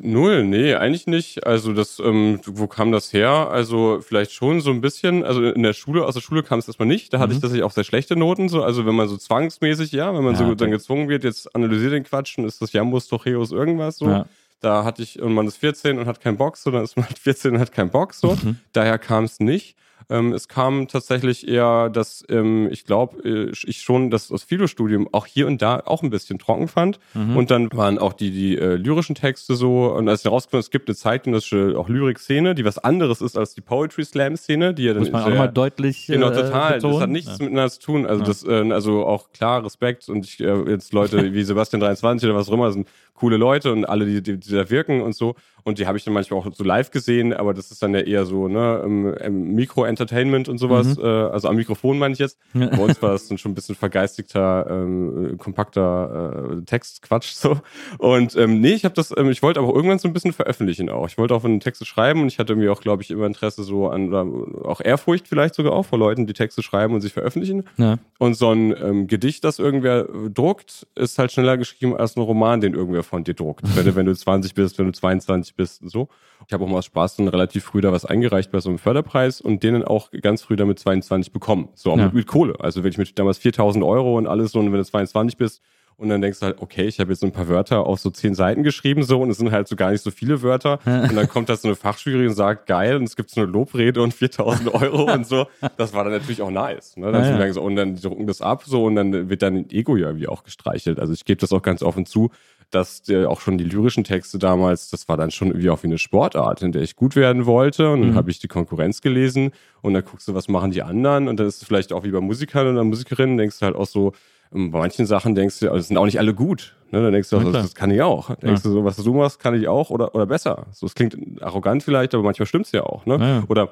Null, nee, eigentlich nicht. Also das, ähm, wo kam das her? Also vielleicht schon so ein bisschen, also in der Schule, aus der Schule kam es erstmal nicht. Da hatte ich tatsächlich auch sehr schlechte Noten. So, also wenn man so zwangsmäßig, ja, wenn man Ja, so okay. dann gezwungen wird, jetzt analysiert den Quatschen, ist das Jambus, Tocheus, irgendwas so. Ja. Da hatte ich, und man ist 14 und hat keinen Bock, so, dann ist man halt 14 und hat keinen Bock, so. Daher kam es nicht. Ähm, es kam tatsächlich eher, dass ähm, ich glaube, äh, ich schon das, das Philostudium auch hier und da auch ein bisschen trocken fand. Mhm. Und dann waren auch die, die äh, lyrischen Texte so. Und als ich herausgefunden es gibt eine zeitgenössische auch Lyrik-Szene, die was anderes ist als die Poetry Slam-Szene, die ja dann. Muss man auch mal deutlich. Genau, äh, total. Betonen. Das hat nichts ja. miteinander zu tun. Also, ja. das, äh, also auch klar, Respekt. Und ich, äh, jetzt Leute [laughs] wie Sebastian 23 oder was auch immer sind coole Leute und alle, die, die, die da wirken und so. Und die habe ich dann manchmal auch so live gesehen, aber das ist dann ja eher so, ne, im, im Mikro-Entertainment und sowas. Mhm. Äh, also am Mikrofon meine ich jetzt. Bei uns war es dann schon ein bisschen vergeistigter, ähm, kompakter äh, Textquatsch so. Und ähm, nee, ich habe das, ähm, ich wollte aber irgendwann so ein bisschen veröffentlichen auch. Ich wollte auch von Texte schreiben und ich hatte mir auch, glaube ich, immer Interesse so an, oder auch Ehrfurcht vielleicht sogar auch vor Leuten, die Texte schreiben und sich veröffentlichen. Ja. Und so ein ähm, Gedicht, das irgendwer druckt, ist halt schneller geschrieben als ein Roman, den irgendwer von dir druckt. wenn, du, wenn du [laughs] 20 bist, wenn du 22 bist und so. Ich habe auch mal aus Spaß dann relativ früh da was eingereicht bei so einem Förderpreis und denen auch ganz früh damit 22 bekommen. So, auch ja. mit, mit, Kohle. Also wenn ich mit damals 4000 Euro und alles so, und wenn du 22 bist, und dann denkst du halt, okay, ich habe jetzt so ein paar Wörter auf so zehn Seiten geschrieben so und es sind halt so gar nicht so viele Wörter und dann kommt da so eine Fachjury und sagt, geil und es gibt so eine Lobrede und 4000 Euro und so. Das war dann natürlich auch nice. Ne? Dann ja, ja. So, und dann drucken das ab so und dann wird dann Ego ja irgendwie auch gestreichelt. Also ich gebe das auch ganz offen zu, dass der, auch schon die lyrischen Texte damals, das war dann schon irgendwie auch wie eine Sportart, in der ich gut werden wollte. Und dann mhm. habe ich die Konkurrenz gelesen und dann guckst du, was machen die anderen. Und dann ist es vielleicht auch wie bei Musikern oder Musikerinnen, denkst du halt auch so, ähm, bei manchen Sachen denkst du, also sind auch nicht alle gut. Ne? Dann denkst du, also, das kann ich auch. Denkst ja. du so, was du machst, kann ich auch oder, oder besser. So, es klingt arrogant vielleicht, aber manchmal stimmt's ja auch. Ne? Ja. Oder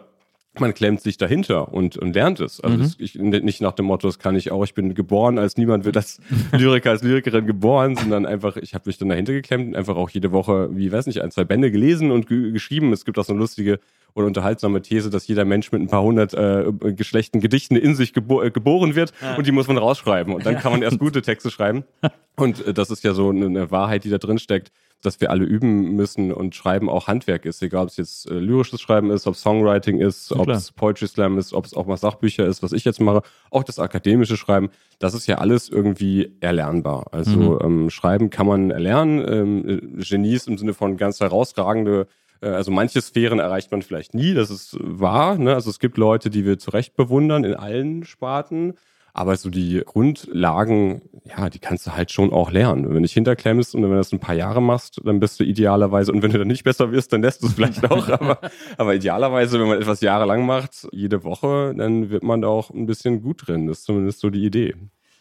man klemmt sich dahinter und, und lernt es. Also mhm. ich, nicht nach dem Motto, das kann ich auch, ich bin geboren als niemand wird als Lyriker, als Lyrikerin geboren, sondern einfach, ich habe mich dann dahinter geklemmt und einfach auch jede Woche, wie weiß nicht, ein, zwei Bände gelesen und geschrieben. Es gibt auch so eine lustige oder unterhaltsame These, dass jeder Mensch mit ein paar hundert äh, geschlechten Gedichten in sich gebo äh, geboren wird ja. und die muss man rausschreiben und dann kann man erst [laughs] gute Texte schreiben. Und äh, das ist ja so eine Wahrheit, die da drin steckt dass wir alle üben müssen und Schreiben auch Handwerk ist, egal ob es jetzt äh, lyrisches Schreiben ist, ob es Songwriting ist, ob es Poetry Slam ist, ob es auch mal Sachbücher ist, was ich jetzt mache, auch das akademische Schreiben, das ist ja alles irgendwie erlernbar. Also mhm. ähm, Schreiben kann man erlernen, ähm, Genies im Sinne von ganz herausragende äh, also manche Sphären erreicht man vielleicht nie, das ist wahr. Ne? Also es gibt Leute, die wir zu Recht bewundern in allen Sparten. Aber so die Grundlagen, ja, die kannst du halt schon auch lernen. Wenn du dich hinterklemmst und wenn du das ein paar Jahre machst, dann bist du idealerweise, und wenn du dann nicht besser wirst, dann lässt du es vielleicht [laughs] auch. aber, aber idealerweise, wenn man etwas jahrelang macht, jede Woche, dann wird man da auch ein bisschen gut drin. Das ist zumindest so die Idee.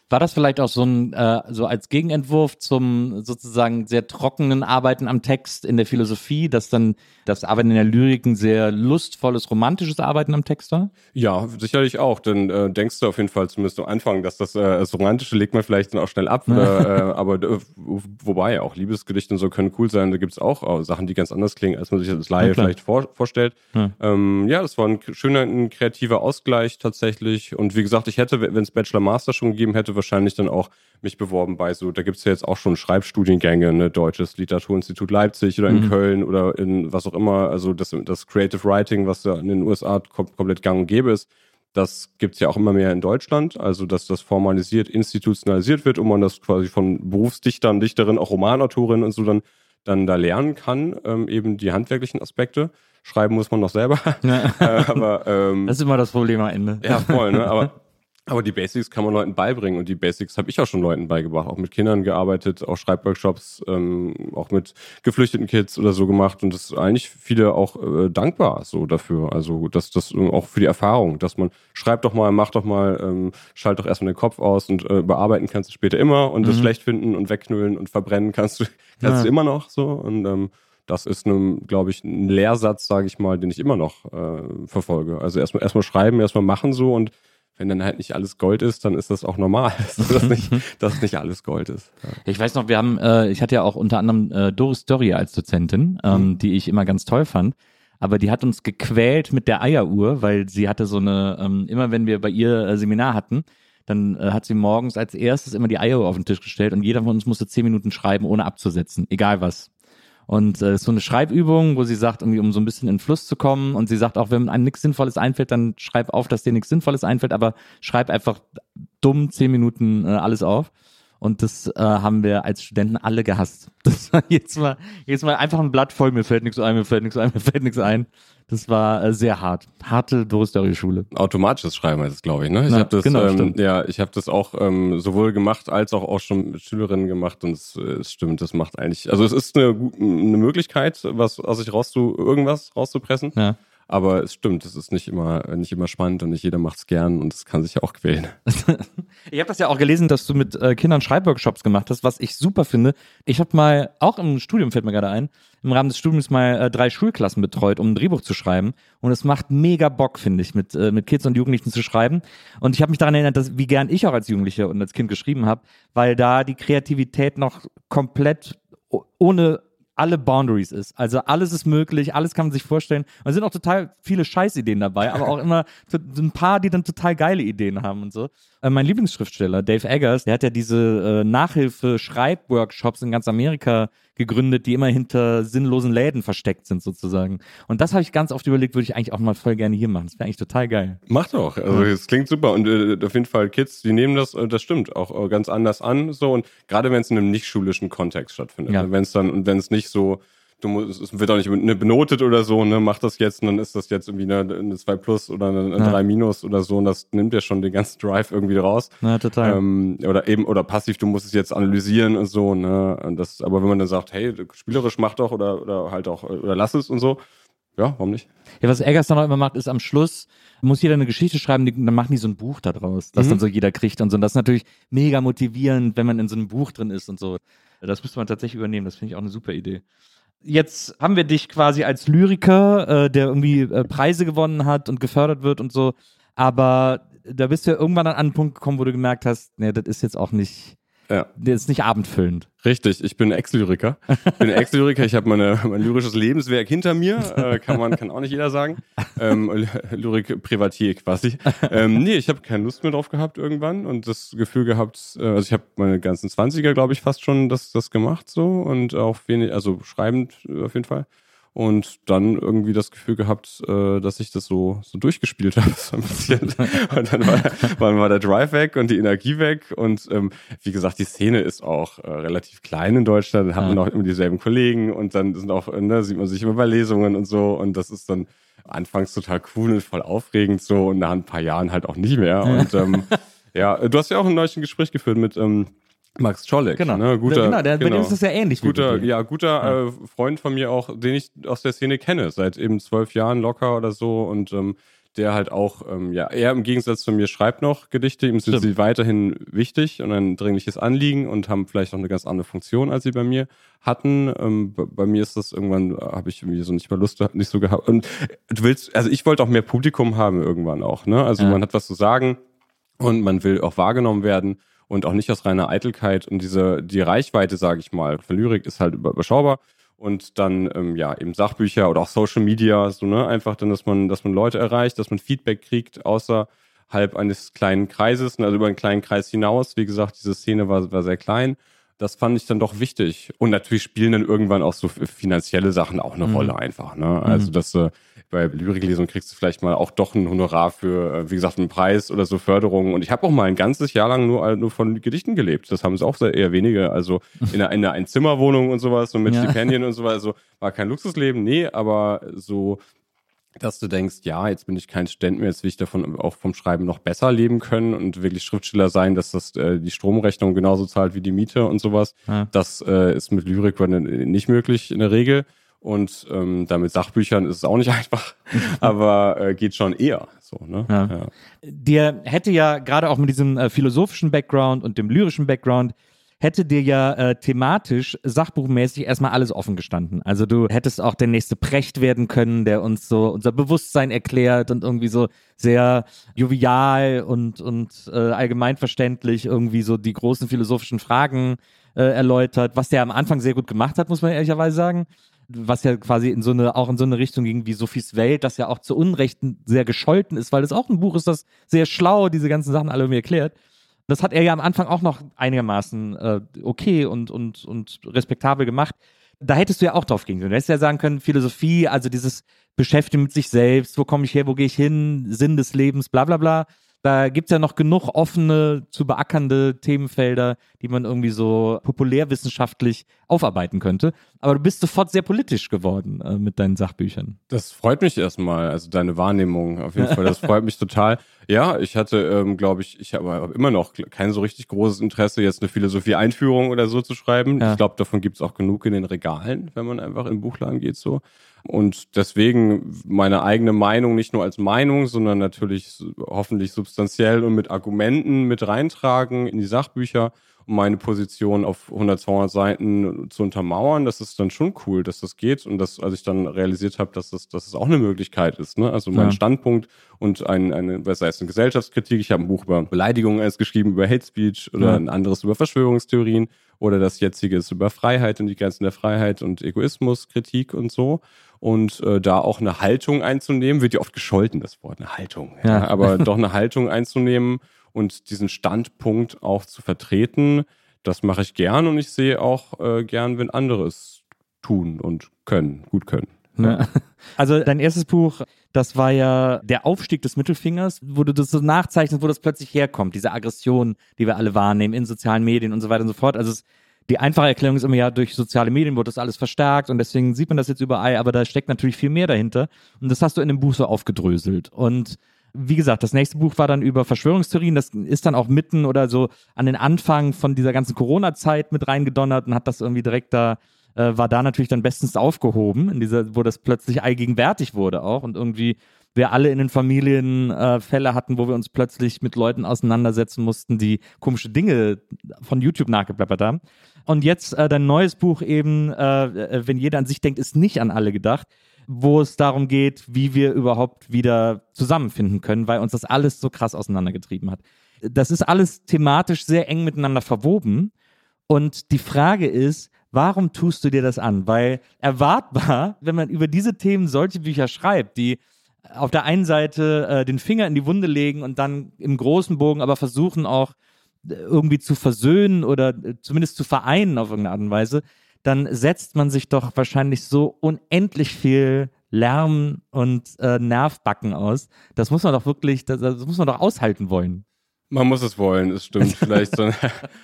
War das vielleicht auch so ein, äh, so als Gegenentwurf zum sozusagen sehr trockenen Arbeiten am Text in der Philosophie, dass dann das Arbeiten in der Lyrik ein sehr lustvolles, romantisches Arbeiten am Text war? Ja, sicherlich auch. Dann äh, denkst du auf jeden Fall zumindest am Anfang, dass das, äh, das Romantische legt man vielleicht dann auch schnell ab. [laughs] Äh, aber äh, wobei auch Liebesgedichte und so können cool sein. Da gibt's auch, auch Sachen, die ganz anders klingen, als man sich das Laie ja, vielleicht vor, vorstellt. Ja. Ähm, ja, das war ein schöner, ein kreativer Ausgleich tatsächlich. Und wie gesagt, ich hätte, wenn es Bachelor Master schon gegeben hätte, wahrscheinlich dann auch mich beworben bei so, da gibt es ja jetzt auch schon Schreibstudiengänge, ne, Deutsches Literaturinstitut Leipzig oder in mhm. Köln oder in was auch immer, also das, das Creative Writing, was ja in den USA kom komplett gang und gäbe ist, das gibt es ja auch immer mehr in Deutschland, also dass das formalisiert, institutionalisiert wird und man das quasi von Berufsdichtern, Dichterinnen, auch Romanautorinnen und so dann, dann da lernen kann, ähm, eben die handwerklichen Aspekte. Schreiben muss man noch selber. Ja. [laughs] äh, aber, ähm, das ist immer das Problem am Ende. Ja, voll, ne? Aber aber die Basics kann man Leuten beibringen und die Basics habe ich auch schon Leuten beigebracht, auch mit Kindern gearbeitet, auch Schreibworkshops, ähm, auch mit geflüchteten Kids oder so gemacht und das ist eigentlich viele auch äh, dankbar so dafür. Also dass das auch für die Erfahrung, dass man schreibt doch mal, mach doch mal, ähm, schalt doch erstmal den Kopf aus und äh, bearbeiten kannst du später immer und mhm. das schlecht finden und wegknüllen und verbrennen kannst du [laughs] kannst ja. du immer noch so und ähm, das ist nun, glaube ich, ein Lehrsatz, sage ich mal, den ich immer noch äh, verfolge. Also erstmal erstmal schreiben, erstmal machen so und wenn dann halt nicht alles Gold ist, dann ist das auch normal, [laughs] dass, nicht, dass nicht alles Gold ist. Ja. Ich weiß noch, wir haben, äh, ich hatte ja auch unter anderem äh, Doris Story als Dozentin, ähm, mhm. die ich immer ganz toll fand. Aber die hat uns gequält mit der Eieruhr, weil sie hatte so eine, ähm, immer wenn wir bei ihr äh, Seminar hatten, dann äh, hat sie morgens als erstes immer die Eieruhr auf den Tisch gestellt und jeder von uns musste zehn Minuten schreiben, ohne abzusetzen, egal was. Und äh, so eine Schreibübung, wo sie sagt, irgendwie, um so ein bisschen in den Fluss zu kommen. Und sie sagt auch, wenn einem nichts Sinnvolles einfällt, dann schreib auf, dass dir nichts Sinnvolles einfällt, aber schreib einfach dumm zehn Minuten äh, alles auf. Und das äh, haben wir als Studenten alle gehasst. [laughs] Das war jetzt mal, jetzt mal einfach ein Blatt voll, mir fällt nichts ein, mir fällt nichts ein, mir fällt nichts ein. Das war äh, sehr hart. Harte Doris-Schule. Automatisches Schreiben heißt es, glaube ich. Ne? Ich Ja, habe das, genau, ähm, stimmt. ja, ich habe das auch ähm, sowohl gemacht als auch, auch schon mit Schülerinnen gemacht und es, äh, es stimmt, das macht eigentlich, also es ist eine, eine Möglichkeit, was aus sich rauszu, irgendwas rauszupressen. Ja. Aber es stimmt, es ist nicht immer, nicht immer spannend und nicht jeder macht es gern und es kann sich ja auch quälen. [laughs] Ich habe das ja auch gelesen, dass du mit äh, Kindern Schreibworkshops gemacht hast, was ich super finde. Ich habe mal, auch im Studium fällt mir gerade ein, im Rahmen des Studiums mal äh, drei Schulklassen betreut, um ein Drehbuch zu schreiben. Und es macht mega Bock, finde ich, mit, äh, mit Kids und Jugendlichen zu schreiben. Und ich habe mich daran erinnert, dass, wie gern ich auch als Jugendliche und als Kind geschrieben habe, weil da die Kreativität noch komplett ohne alle Boundaries ist. Also alles ist möglich, alles kann man sich vorstellen. Und es sind auch total viele Scheißideen dabei, aber auch [laughs] immer so ein paar, die dann total geile Ideen haben und so. Äh, mein Lieblingsschriftsteller, Dave Eggers, der hat ja diese äh, Nachhilfe-Schreibworkshops in ganz Amerika gegründet, die immer hinter sinnlosen Läden versteckt sind sozusagen. Und das habe ich ganz oft überlegt, würde ich eigentlich auch mal voll gerne hier machen. Das wäre eigentlich total geil. Macht auch. Also Ja. es klingt super und äh, auf jeden Fall Kids, die nehmen das, äh, das stimmt, auch äh, ganz anders an. So und gerade wenn es in einem nicht schulischen Kontext stattfindet, Ja. ne, wenn es dann und wenn es nicht so Du musst, es wird auch nicht ne, benotet oder so, ne, mach das jetzt und dann ist das jetzt irgendwie eine, eine 2 plus oder eine, eine Ja. 3 minus oder so und das nimmt ja schon den ganzen Drive irgendwie raus. Ja, total. Ähm, oder eben, oder passiv, du musst es jetzt analysieren und so, ne. Und das, aber wenn man dann sagt, hey, spielerisch mach doch oder, oder halt auch, oder lass es und so, ja, warum nicht? Ja, was Eggers dann auch immer macht, ist am Schluss muss jeder eine Geschichte schreiben, dann machen die so ein Buch da draus, das Mhm. dann so jeder kriegt und so. Und das ist natürlich mega motivierend, wenn man in so einem Buch drin ist und so. Das müsste man tatsächlich übernehmen. Das finde ich auch eine super Idee. Jetzt haben wir dich quasi als Lyriker, äh, der irgendwie äh, Preise gewonnen hat und gefördert wird und so. Aber da bist du ja irgendwann an einen Punkt gekommen, wo du gemerkt hast, nee, das ist jetzt auch nicht, Ja. das ist nicht abendfüllend. Richtig, ich bin Ex-Lyriker. Ich bin Ex-Lyriker, ich habe mein lyrisches Lebenswerk hinter mir, äh, kann man, kann auch nicht jeder sagen. Ähm, Ly- Lyrik Privatier quasi. Ähm, nee, ich habe keine Lust mehr drauf gehabt irgendwann und das Gefühl gehabt, äh, also ich habe meine ganzen 20er, glaube ich, fast schon das, das gemacht so und auch wenig, also schreibend äh, auf jeden Fall. Und dann irgendwie das Gefühl gehabt, äh, dass ich das so, so durchgespielt [laughs] habe, so ein bisschen. Und dann war, war, war der Drive weg und die Energie weg. Und ähm, wie gesagt, die Szene ist auch äh, relativ klein in Deutschland. Dann hat man auch immer dieselben Kollegen und dann sind auch, äh, ne, sieht man sich immer bei Lesungen und so. Und das ist dann anfangs total cool und voll aufregend so und nach ein paar Jahren halt auch nicht mehr. Und [laughs] ähm, ja, du hast ja auch ein neues Gespräch geführt mit ähm, Max Czolek. Genau. Ne? Guter, genau, der, bei dem ist das ja ähnlich. guter, ja, guter Äh, Freund von mir auch, den ich aus der Szene kenne, seit eben zwölf Jahren locker oder so und ähm, der halt auch, ähm, ja, er im Gegensatz zu mir schreibt noch Gedichte, ihm sind Stimmt. sie weiterhin wichtig und ein dringliches Anliegen und haben vielleicht auch eine ganz andere Funktion, als sie bei mir hatten. Ähm, bei, bei mir ist das irgendwann, habe ich irgendwie so nicht mehr Lust, nicht so gehabt. Und du willst, also ich wollte auch mehr Publikum haben irgendwann auch, ne? Also Ja. man hat was zu sagen und man will auch wahrgenommen werden und auch nicht aus reiner Eitelkeit und diese die Reichweite, sage ich mal, von Lyrik ist halt über- überschaubar und dann ähm, ja eben Sachbücher oder auch Social Media so ne einfach dann, dass man dass man Leute erreicht, dass man Feedback kriegt außerhalb eines kleinen Kreises, also über einen kleinen Kreis hinaus. Wie gesagt, diese Szene war war sehr klein. Das fand ich dann doch wichtig. Und natürlich spielen dann irgendwann auch so finanzielle Sachen auch eine Mhm. Rolle einfach. Ne? Also, dass du bei Lyriklesung kriegst du vielleicht mal auch doch ein Honorar für, äh, wie gesagt, einen Preis oder so Förderungen. Und ich habe auch mal ein ganzes Jahr lang nur, nur von Gedichten gelebt. Das haben sie auch sehr, eher wenige. Also [laughs] in einer, in einer Einzimmerwohnung und sowas, so mit Ja. Stipendien und sowas. Also war kein Luxusleben, nee, aber so dass du denkst, ja, jetzt bin ich kein Student mehr, jetzt will ich davon auch vom Schreiben noch besser leben können und wirklich Schriftsteller sein, dass das äh, die Stromrechnung genauso zahlt wie die Miete und sowas. Ja. Das äh, ist mit Lyrik nicht möglich in der Regel. Und ähm, da mit Sachbüchern ist es auch nicht [laughs] einfach, aber äh, geht schon eher so, ne? Ja. dir hätte ja gerade auch mit diesem äh, philosophischen Background und dem lyrischen Background hätte dir ja äh, thematisch, sachbuchmäßig erstmal alles offen gestanden. Also du hättest auch der nächste Precht werden können, der uns so unser Bewusstsein erklärt und irgendwie so sehr jovial und, und äh, allgemeinverständlich irgendwie so die großen philosophischen Fragen äh, erläutert, was der am Anfang sehr gut gemacht hat, muss man ehrlicherweise sagen was ja quasi in so eine, auch in so eine Richtung ging wie Sophies Welt, das ja auch zu Unrecht sehr gescholten ist, weil es auch ein Buch ist, das sehr schlau diese ganzen Sachen alle irgendwie erklärt. Das hat er ja am Anfang auch noch einigermaßen äh, okay und, und, und respektabel gemacht. Da hättest du ja auch drauf gehen können. Du hättest ja sagen können, Philosophie, also dieses Beschäftigen mit sich selbst, wo komme ich her, wo gehe ich hin, Sinn des Lebens, bla bla bla. Da gibt's ja noch genug offene, zu beackernde Themenfelder, die man irgendwie so populärwissenschaftlich aufarbeiten könnte. Aber du bist sofort sehr politisch geworden äh, mit deinen Sachbüchern. Das freut mich erstmal, also deine Wahrnehmung auf jeden Fall. Das freut mich total. Ja, ich hatte, ähm, glaube ich, ich habe hab immer noch kein so richtig großes Interesse, jetzt eine Philosophie-Einführung oder so zu schreiben. Ja. Ich glaube, davon gibt's auch genug in den Regalen, wenn man einfach in den Buchladen geht so. Und deswegen meine eigene Meinung nicht nur als Meinung, sondern natürlich hoffentlich substanziell und mit Argumenten mit reintragen in die Sachbücher, um meine Position auf 100, 200 Seiten zu untermauern. Das ist dann schon cool, dass das geht und dass, als ich dann realisiert habe, dass das, dass es auch eine Möglichkeit ist. Ne? Also mein Ja. Standpunkt und ein, eine, was heißt eine Gesellschaftskritik. Ich habe ein Buch über Beleidigungen eins geschrieben, über Hate Speech oder Ja. ein anderes über Verschwörungstheorien oder das jetzige ist über Freiheit und die Grenzen der Freiheit und Egoismus, Kritik und so. Und äh, da auch eine Haltung einzunehmen, wird ja oft gescholten, das Wort, eine Haltung. Ja. Ja. Aber [laughs] doch eine Haltung einzunehmen und diesen Standpunkt auch zu vertreten, das mache ich gern und ich sehe auch äh, gern, wenn andere es tun und können, gut können. Ne? [laughs] Also dein erstes Buch, das war ja der Aufstieg des Mittelfingers, wo du das so nachzeichnest, wo das plötzlich herkommt, diese Aggression, die wir alle wahrnehmen in sozialen Medien und so weiter und so fort. Also es, die einfache Erklärung ist immer ja, durch soziale Medien wurde das alles verstärkt und deswegen sieht man das jetzt überall, aber da steckt natürlich viel mehr dahinter. Und das hast du in dem Buch so aufgedröselt. Und wie gesagt, das nächste Buch war dann über Verschwörungstheorien. Das ist dann auch mitten oder so an den Anfang von dieser ganzen Corona-Zeit mit reingedonnert und hat das irgendwie direkt da, äh, war da natürlich dann bestens aufgehoben, in dieser, wo das plötzlich allgegenwärtig wurde auch und irgendwie wir alle in den Familien äh, Fälle hatten, wo wir uns plötzlich mit Leuten auseinandersetzen mussten, die komische Dinge von YouTube nachgeblappert haben. Und jetzt äh, dein neues Buch eben, äh, äh, wenn jeder an sich denkt, ist nicht an alle gedacht, wo es darum geht, wie wir überhaupt wieder zusammenfinden können, weil uns das alles so krass auseinandergetrieben hat. Das ist alles thematisch sehr eng miteinander verwoben. Und die Frage ist, warum tust du dir das an? Weil erwartbar, [laughs] wenn man über diese Themen solche Bücher schreibt, die auf der einen Seite äh, den Finger in die Wunde legen und dann im großen Bogen aber versuchen auch äh, irgendwie zu versöhnen oder äh, zumindest zu vereinen auf irgendeine Art und Weise, dann setzt man sich doch wahrscheinlich so unendlich viel Lärm und äh, Nervbacken aus. Das muss man doch wirklich, das, das muss man doch aushalten wollen. Man muss es wollen, es stimmt. [laughs] Vielleicht so ein,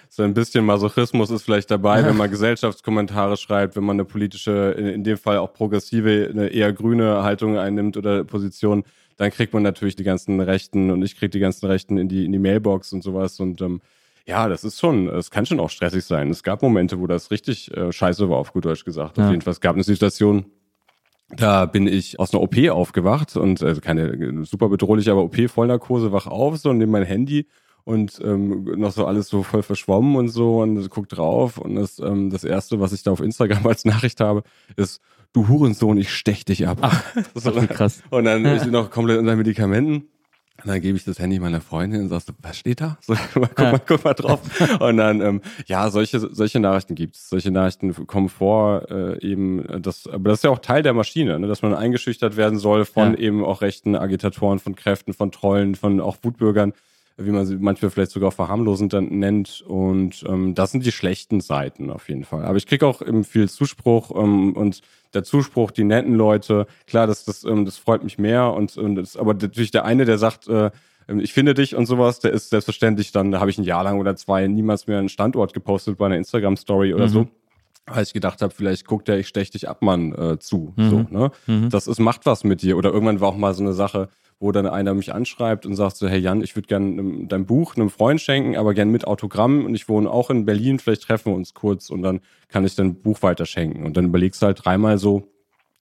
so ein bisschen Masochismus ist vielleicht dabei, wenn man Gesellschaftskommentare schreibt, wenn man eine politische, in, in dem Fall auch progressive, eine eher grüne Haltung einnimmt oder Position, dann kriegt man natürlich die ganzen Rechten und ich krieg die ganzen Rechten in die, in die Mailbox und sowas und ähm, ja, das ist schon, es kann schon auch stressig sein. Es gab Momente, wo das richtig äh, scheiße war, auf gut Deutsch gesagt. Auf Ja. jeden Fall, es gab eine Situation, da bin ich aus einer OP aufgewacht und äh, keine super bedrohliche, aber OP Vollnarkose, wach auf so und nehme mein Handy und ähm, noch so alles so voll verschwommen und so und guck drauf und das, ähm, das erste, was ich da auf Instagram [laughs] als Nachricht habe, ist du Hurensohn, ich stech dich ab. [laughs] so, Ach, wie krass. Und dann ist sie noch komplett unter Medikamenten. Und dann gebe ich das Handy meiner Freundin und sagst so, was steht da? So, [laughs] guck, mal, guck mal drauf. Und dann, ähm, ja, solche, solche Nachrichten gibt's. Solche Nachrichten kommen vor, äh, eben, äh, das, aber das ist ja auch Teil der Maschine, ne, dass man eingeschüchtert werden soll von Ja. eben auch rechten Agitatoren, von Kräften, von Trollen, von auch Wutbürgern, wie man sie manchmal vielleicht sogar verharmlosend dann nennt. Und ähm, das sind die schlechten Seiten auf jeden Fall. Aber ich krieg auch eben viel Zuspruch ähm, und der Zuspruch, die netten Leute, klar, das, das, ähm, das freut mich mehr. Und, und das, aber natürlich der eine, der sagt, äh, ähm, ich finde dich und sowas, der ist selbstverständlich dann, da habe ich ein Jahr lang oder zwei niemals mehr einen Standort gepostet bei einer Instagram-Story oder so. Weil ich gedacht habe, vielleicht guckt der Ich stech dich ab, Mann, äh, zu. So, ne? Das ist, macht was mit dir. Oder irgendwann war auch mal so eine Sache, wo dann einer mich anschreibt und sagt so, hey Jan, ich würde gerne dein Buch einem Freund schenken, aber gern mit Autogramm und ich wohne auch in Berlin, vielleicht treffen wir uns kurz und dann kann ich dein Buch weiterschenken. Und dann überlegst du halt dreimal so,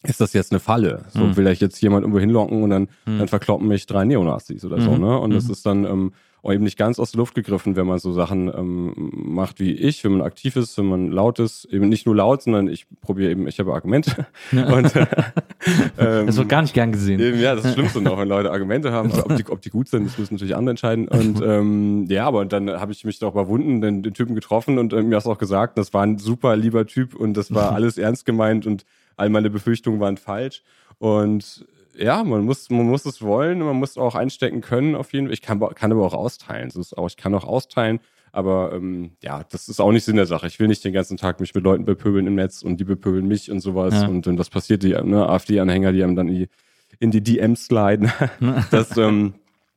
ist das jetzt eine Falle? So will ich jetzt jemand irgendwo hinlocken und dann, dann verkloppen mich drei Neonazis oder so, ne? Und das ist dann ähm, auch eben nicht ganz aus der Luft gegriffen, wenn man so Sachen ähm, macht wie ich, wenn man aktiv ist, wenn man laut ist, eben nicht nur laut, sondern ich probiere eben, ich habe Argumente. und, ähm, [laughs] Das wird gar nicht gern gesehen. Eben, ja, das ist Schlimmste noch, wenn [laughs] Leute Argumente haben. Aber ob, die, ob die gut sind, das müssen natürlich andere entscheiden. Und ähm, ja, aber dann habe ich mich doch überwunden, den, den Typen getroffen und äh, mir hast auch gesagt, das war ein super lieber Typ und das war [laughs] alles ernst gemeint und all meine Befürchtungen waren falsch. Und ja, man muss, man muss es wollen, man muss auch einstecken können auf jeden Fall. Ich kann, kann aber auch austeilen. Das ist auch, ich kann auch austeilen. Aber ähm, ja, das ist auch nicht Sinn der Sache. Ich will nicht den ganzen Tag mich mit Leuten bepöbeln im Netz und die bepöbeln mich und sowas. Ja. Und, und das passiert die ne, AfD-Anhänger, die einem dann in die, in die DMs sliden. [laughs] das, ähm,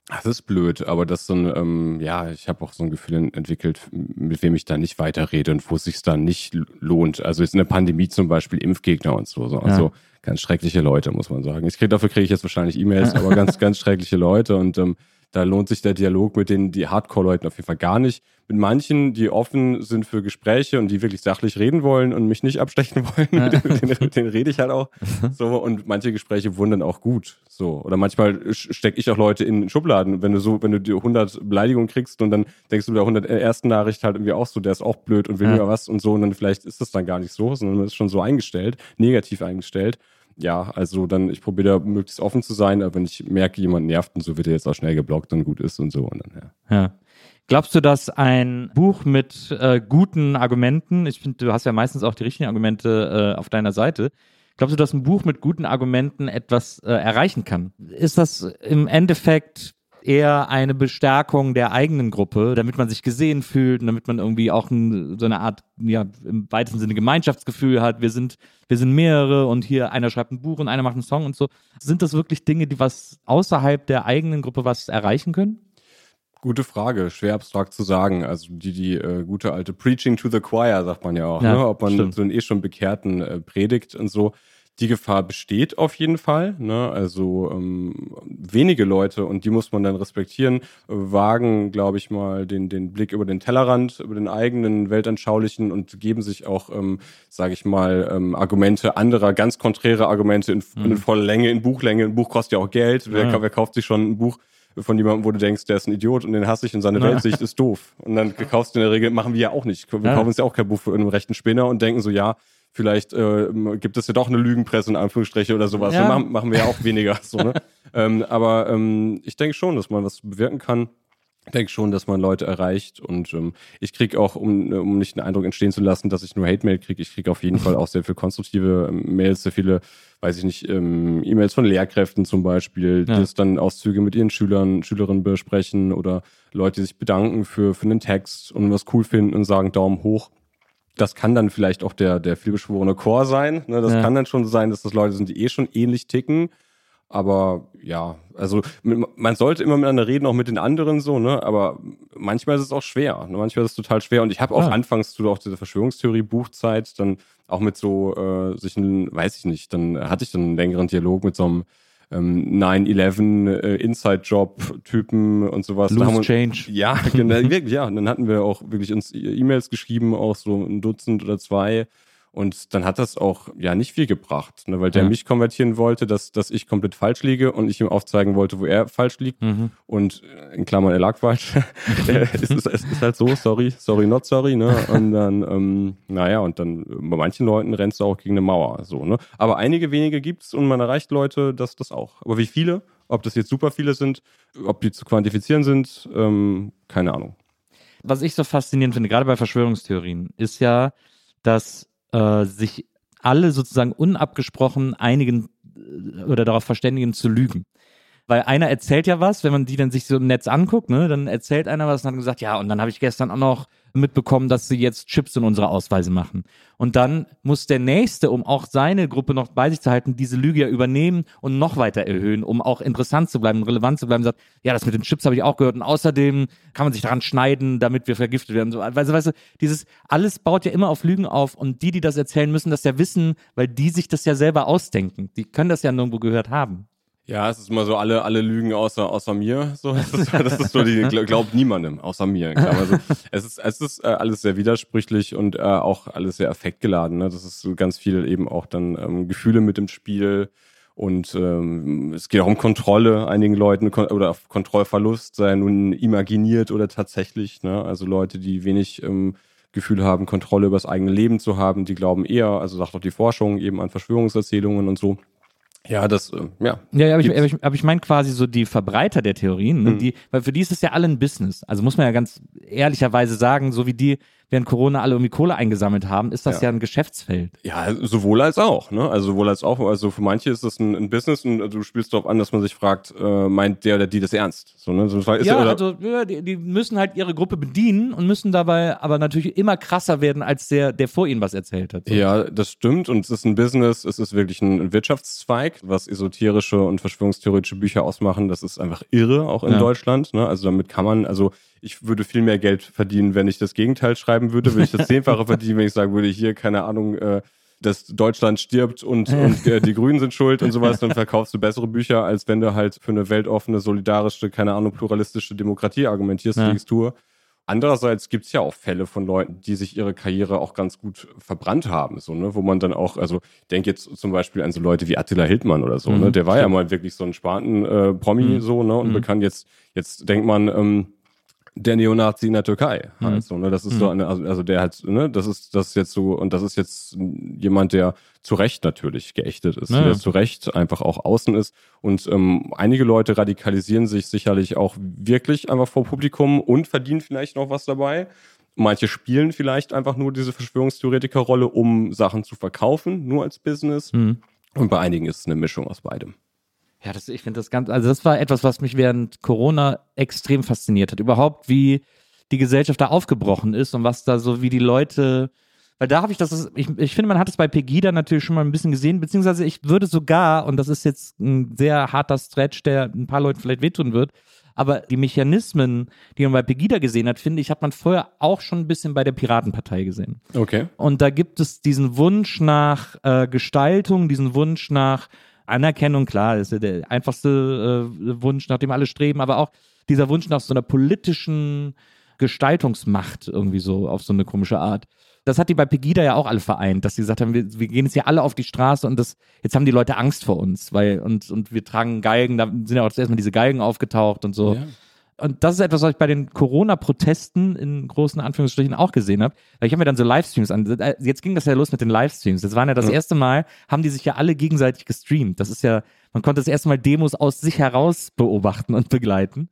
Das ist blöd, aber das so ein, ähm, ja, ich habe auch so ein Gefühl entwickelt, mit wem ich da nicht weiterrede und wo es sich dann nicht lohnt. Also jetzt in der Pandemie zum Beispiel Impfgegner und so. so. Also ganz schreckliche Leute, muss man sagen. Ich krieg, dafür kriege ich jetzt wahrscheinlich E-Mails, [laughs] aber ganz, ganz schreckliche Leute und ähm, da lohnt sich der Dialog mit den die Hardcore-Leuten auf jeden Fall gar nicht. Mit manchen, die offen sind für Gespräche und die wirklich sachlich reden wollen und mich nicht abstechen [laughs] wollen, ja. [laughs] mit, denen, mit denen rede ich halt auch. So und manche Gespräche wurden dann auch gut. So oder manchmal stecke ich auch Leute in Schubladen. Wenn du so, wenn du die 100 Beleidigungen kriegst und dann denkst du bei der 100 ersten Nachricht halt irgendwie auch so, der ist auch blöd und will ja. was und so und dann vielleicht ist das dann gar nicht so, sondern man ist schon so eingestellt, negativ eingestellt ja, also dann, ich probiere da möglichst offen zu sein, aber wenn ich merke, jemand nervt und so, wird er jetzt auch schnell geblockt und gut ist und so. Und dann, ja. ja. Glaubst du, dass ein Buch mit äh, guten Argumenten, ich finde, du hast ja meistens auch die richtigen Argumente äh, auf deiner Seite, glaubst du, dass ein Buch mit guten Argumenten etwas äh, erreichen kann? Ist das im Endeffekt eher eine Bestärkung der eigenen Gruppe, damit man sich gesehen fühlt und damit man irgendwie auch ein, so eine Art, ja, im weitesten Sinne Gemeinschaftsgefühl hat. Wir sind, wir sind mehrere und hier einer schreibt ein Buch und einer macht einen Song und so. Sind das wirklich Dinge, die was außerhalb der eigenen Gruppe was erreichen können? Gute Frage, schwer abstrakt zu sagen. Also die, die äh, gute alte Preaching to the Choir, sagt man ja auch, ja, ne? ob man stimmt. so einen eh schon Bekehrten äh, predigt und so die Gefahr besteht auf jeden Fall. Ne? Also ähm, wenige Leute, und die muss man dann respektieren, wagen, glaube ich mal, den, den Blick über den Tellerrand, über den eigenen weltanschaulichen und geben sich auch, ähm, sage ich mal, ähm, Argumente anderer, ganz konträre Argumente in, mhm. in voller Länge, in Buchlänge. Ein Buch kostet ja auch Geld. Wer, ja. wer kauft sich schon ein Buch? von jemandem, wo du denkst, der ist ein Idiot und den hasse ich und seine Weltsicht ist doof. Und dann [laughs] kaufst du in der Regel, machen wir ja auch nicht. Wir ja. kaufen uns ja auch kein Buch für einen rechten Spinner und denken so, ja, vielleicht äh, gibt es ja doch eine Lügenpresse in Anführungsstriche oder sowas. Ja. Machen, machen wir ja auch weniger. so, ne? [laughs] ähm, aber ähm, ich denke schon, dass man was bewirken kann. Ich denke schon, dass man Leute erreicht und ähm, ich kriege auch, um, um nicht den Eindruck entstehen zu lassen, dass ich nur Hate-Mail kriege, ich kriege auf jeden Fall auch sehr viel konstruktive ähm, Mails, sehr viele, weiß ich nicht, ähm, E-Mails von Lehrkräften zum Beispiel, ja. die das dann Auszüge mit ihren Schülern, Schülerinnen besprechen oder Leute, die sich bedanken für, für einen Text und was cool finden und sagen Daumen hoch das kann dann vielleicht auch der, der vielbeschworene Chor sein. Ne? Das ja. kann dann schon sein, dass das Leute sind, die eh schon ähnlich ticken. Aber ja, also man sollte immer miteinander reden, auch mit den anderen so, ne? Aber manchmal ist es auch schwer. Ne? Manchmal ist es total schwer. Und ich habe auch ja. anfangs zu auch diese Verschwörungstheorie-Buchzeit dann auch mit so äh, sich, weiß ich nicht, dann hatte ich dann einen längeren Dialog mit so einem ähm, 9-11 äh, Inside-Job-Typen und sowas. Loose wir, Change. Ja, [laughs] genau, wirklich, ja. Und dann hatten wir auch wirklich uns E-Mails geschrieben, auch so ein Dutzend oder zwei und dann hat das auch ja nicht viel gebracht, ne, weil der ja. mich konvertieren wollte, dass, dass ich komplett falsch liege und ich ihm aufzeigen wollte, wo er falsch liegt. Mhm. Und äh, in Klammern, er lag falsch. [laughs] es, ist, es ist halt so, sorry, sorry, not sorry. Ne? Und dann, ähm, naja, und dann bei manchen Leuten rennst du auch gegen eine Mauer. So, ne? Aber einige wenige gibt's und man erreicht Leute, dass das auch. Aber wie viele? Ob das jetzt super viele sind, ob die zu quantifizieren sind, ähm, keine Ahnung. Was ich so faszinierend finde, gerade bei Verschwörungstheorien, ist ja, dass äh, sich alle sozusagen unabgesprochen einigen äh, oder darauf verständigen zu lügen. Weil einer erzählt ja was, wenn man die dann sich so im Netz anguckt, ne, dann erzählt einer was und hat gesagt, ja, und dann habe ich gestern auch noch mitbekommen, dass sie jetzt Chips in unsere Ausweise machen. Und dann muss der Nächste, um auch seine Gruppe noch bei sich zu halten, diese Lüge ja übernehmen und noch weiter erhöhen, um auch interessant zu bleiben, relevant zu bleiben. Sagt, ja, das mit den Chips habe ich auch gehört. Und außerdem kann man sich daran schneiden, damit wir vergiftet werden. So, weißt, du, weißt du, dieses alles baut ja immer auf Lügen auf. Und die, die das erzählen, müssen das ja wissen, weil die sich das ja selber ausdenken. Die können das ja nirgendwo gehört haben. Ja, es ist immer so alle, alle Lügen außer, außer mir. So, das ist, das ist so die, [laughs] glaubt niemandem, außer mir. Also, es ist, es ist äh, alles sehr widersprüchlich und äh, auch alles sehr affektgeladen. Ne? Das ist so ganz viel eben auch dann ähm, Gefühle mit dem Spiel. Und ähm, es geht auch um Kontrolle einigen Leuten oder auf Kontrollverlust, sei nun imaginiert oder tatsächlich. Ne? Also Leute, die wenig ähm, Gefühl haben, Kontrolle über das eigene Leben zu haben, die glauben eher, also sagt auch die Forschung, eben an Verschwörungserzählungen und so. Ja, das, äh, ja. Ja, aber ich, aber ich, aber ich meine quasi so die Verbreiter der Theorien, ne, mhm. die, weil für die ist es ja alle ein Business. Also muss man ja ganz ehrlicherweise sagen, so wie die während Corona alle irgendwie Kohle eingesammelt haben, ist das ja, Ja. ein Geschäftsfeld. Ja, sowohl als auch, ne? Also sowohl als auch. Also für manche ist das ein, ein Business und du spielst darauf an, dass man sich fragt, äh, meint der oder die das ernst? So, ne? So, ist ja, also ja, die, die müssen halt ihre Gruppe bedienen und müssen dabei aber natürlich immer krasser werden als der, der vor ihnen was erzählt hat. So. Ja, das stimmt. Und es ist ein Business, es ist wirklich ein Wirtschaftszweig, was esoterische und verschwörungstheoretische Bücher ausmachen. Das ist einfach irre, auch in Ja. Deutschland. Ne? Also damit kann man, also ich würde viel mehr Geld verdienen, wenn ich das Gegenteil schreiben würde, würde ich das Zehnfache [laughs] verdienen, wenn ich sagen würde, hier, keine Ahnung, äh, dass Deutschland stirbt und, und äh, die Grünen sind schuld und sowas, dann [laughs] verkaufst du bessere Bücher, als wenn du halt für eine weltoffene, solidarische, keine Ahnung, pluralistische Demokratie argumentierst, Ja. wie ich es tue. Andererseits gibt es ja auch Fälle von Leuten, die sich ihre Karriere auch ganz gut verbrannt haben, so, ne? wo man dann auch, also denk jetzt zum Beispiel an so Leute wie Attila Hildmann oder so, Mhm, ne? der war ja mal wirklich so ein Spaten-Promi Mhm. so, ne? und Mhm. bekannt jetzt, jetzt denkt man, ähm, der Neonazi in der Türkei Mhm. halt so, ne? Das ist so eine, also, also der hat, ne, das ist das ist jetzt so, und das ist jetzt jemand, der zu Recht natürlich geächtet ist, Ja. der zu Recht einfach auch außen ist. Und ähm, einige Leute radikalisieren sich sicherlich auch wirklich einfach vor Publikum und verdienen vielleicht noch was dabei. Manche spielen vielleicht einfach nur diese Verschwörungstheoretiker-Rolle, um Sachen zu verkaufen, nur als Business. Mhm. Und bei einigen ist es eine Mischung aus beidem. Ja, das, ich finde das ganz, also das war etwas, was mich während Corona extrem fasziniert hat. Überhaupt, wie die Gesellschaft da aufgebrochen ist und was da so, wie die Leute, weil da habe ich das, ich, ich finde, man hat es bei Pegida natürlich schon mal ein bisschen gesehen, beziehungsweise ich würde sogar, und das ist jetzt ein sehr harter Stretch, der ein paar Leuten vielleicht wehtun wird, aber die Mechanismen, die man bei Pegida gesehen hat, finde ich, hat man vorher auch schon ein bisschen bei der Piratenpartei gesehen. Okay. Und da gibt es diesen Wunsch nach äh, Gestaltung, diesen Wunsch nach Anerkennung, klar, ist der einfachste äh, Wunsch, nach dem alle streben, aber auch dieser Wunsch nach so einer politischen Gestaltungsmacht irgendwie so auf so eine komische Art. Das hat die bei Pegida ja auch alle vereint, dass sie gesagt haben, wir, wir gehen jetzt hier alle auf die Straße und das, jetzt haben die Leute Angst vor uns, weil, und, und wir tragen Geigen, da sind ja auch zuerst mal diese Geigen aufgetaucht und so. Ja. Und das ist etwas, was ich bei den Corona-Protesten in großen Anführungsstrichen auch gesehen habe. Weil ich habe mir dann so Livestreams an. äh, Jetzt ging das ja los mit den Livestreams. Das waren ja das Ja. erste Mal, haben die sich ja alle gegenseitig gestreamt. Das ist ja, man konnte das erste Mal Demos aus sich heraus beobachten und begleiten.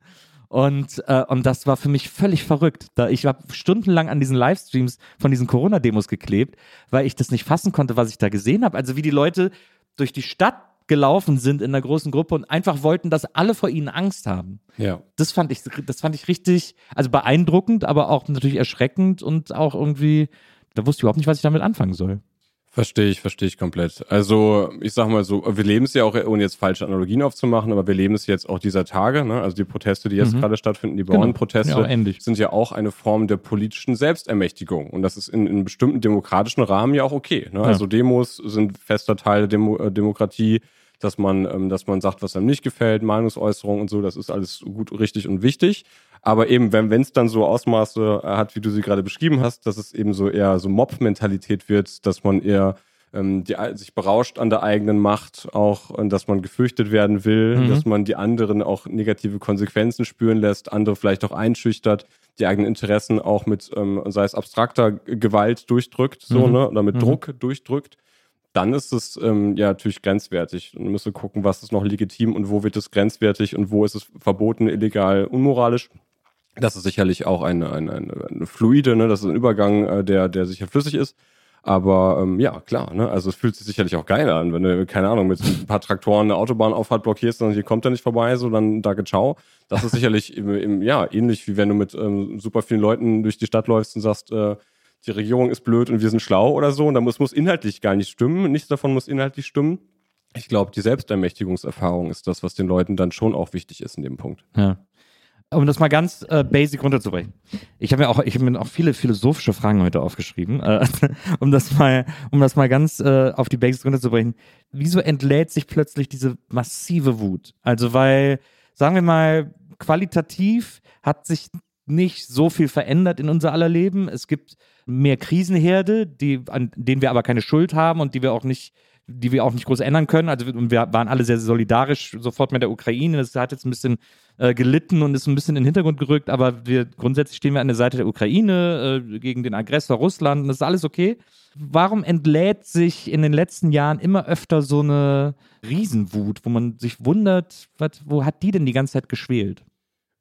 Und, äh, und das war für mich völlig verrückt. Da ich habe stundenlang an diesen Livestreams von diesen Corona-Demos geklebt, weil ich das nicht fassen konnte, was ich da gesehen habe. Also wie die Leute durch die Stadt gelaufen sind in einer großen Gruppe und einfach wollten, dass alle vor ihnen Angst haben Ja. das fand ich, das fand ich richtig, also beeindruckend, aber auch natürlich erschreckend und auch irgendwie, da wusste ich überhaupt nicht, was ich damit anfangen soll. Verstehe ich, verstehe ich komplett. Also ich sag mal so, wir leben es ja auch, ohne jetzt falsche Analogien aufzumachen, aber wir leben es jetzt auch dieser Tage. Ne? Also die Proteste, die jetzt Mhm. gerade stattfinden, die Genau. Bauernproteste, Ja, ähnlich. sind ja auch eine Form der politischen Selbstermächtigung. Und das ist in, in bestimmten demokratischen Rahmen ja auch okay. Ne? Also Demos sind fester Teil der Demo äh, Demokratie, dass man, ähm, dass man sagt, was einem nicht gefällt, Meinungsäußerung und so, das ist alles gut, richtig und wichtig. Aber eben, wenn es dann so Ausmaße äh, hat, wie du sie gerade beschrieben hast, dass es eben so eher so Mob-Mentalität wird, dass man eher ähm, die, sich berauscht an der eigenen Macht, auch dass man gefürchtet werden will, Mhm. dass man die anderen auch negative Konsequenzen spüren lässt, andere vielleicht auch einschüchtert, die eigenen Interessen auch mit, ähm, sei es abstrakter Gewalt durchdrückt, so, Mhm. ne, oder mit Mhm. Druck durchdrückt dann ist es ähm, ja natürlich grenzwertig. Man müsste gucken, was ist noch legitim und wo wird es grenzwertig und wo ist es verboten, illegal, unmoralisch. Das ist sicherlich auch eine, eine, eine, eine fluide, ne? das ist ein Übergang, äh, der, der sicher flüssig ist. Aber ähm, ja, klar, ne? also es fühlt sich sicherlich auch geil an, wenn du, keine Ahnung, mit ein paar Traktoren eine Autobahnauffahrt blockierst und hier kommt er nicht vorbei, so dann danke, ciao. Das ist sicherlich im, im, ja, ähnlich wie wenn du mit ähm, super vielen Leuten durch die Stadt läufst und sagst, äh, die Regierung ist blöd und wir sind schlau oder so. Und da muss, muss inhaltlich gar nicht stimmen. Nichts davon muss inhaltlich stimmen. Ich glaube, die Selbstermächtigungserfahrung ist das, was den Leuten dann schon auch wichtig ist in dem Punkt. Ja. Um das mal ganz äh, basic runterzubrechen. Ich habe mir auch, ich habe mir auch viele philosophische Fragen heute aufgeschrieben, äh, [laughs] um das mal, um das mal ganz äh, auf die Basics runterzubrechen. Wieso entlädt sich plötzlich diese massive Wut? Also weil, sagen wir mal, qualitativ hat sich nicht so viel verändert in unser aller Leben. Es gibt mehr Krisenherde, die, an denen wir aber keine Schuld haben und die wir auch nicht die wir auch nicht groß ändern können. Also wir waren alle sehr solidarisch sofort mit der Ukraine. Das hat jetzt ein bisschen äh, gelitten und ist ein bisschen in den Hintergrund gerückt, aber wir grundsätzlich stehen wir an der Seite der Ukraine äh, gegen den Aggressor Russland und das ist alles okay. Warum entlädt sich in den letzten Jahren immer öfter so eine Riesenwut, wo man sich wundert, was, wo hat die denn die ganze Zeit geschwelt?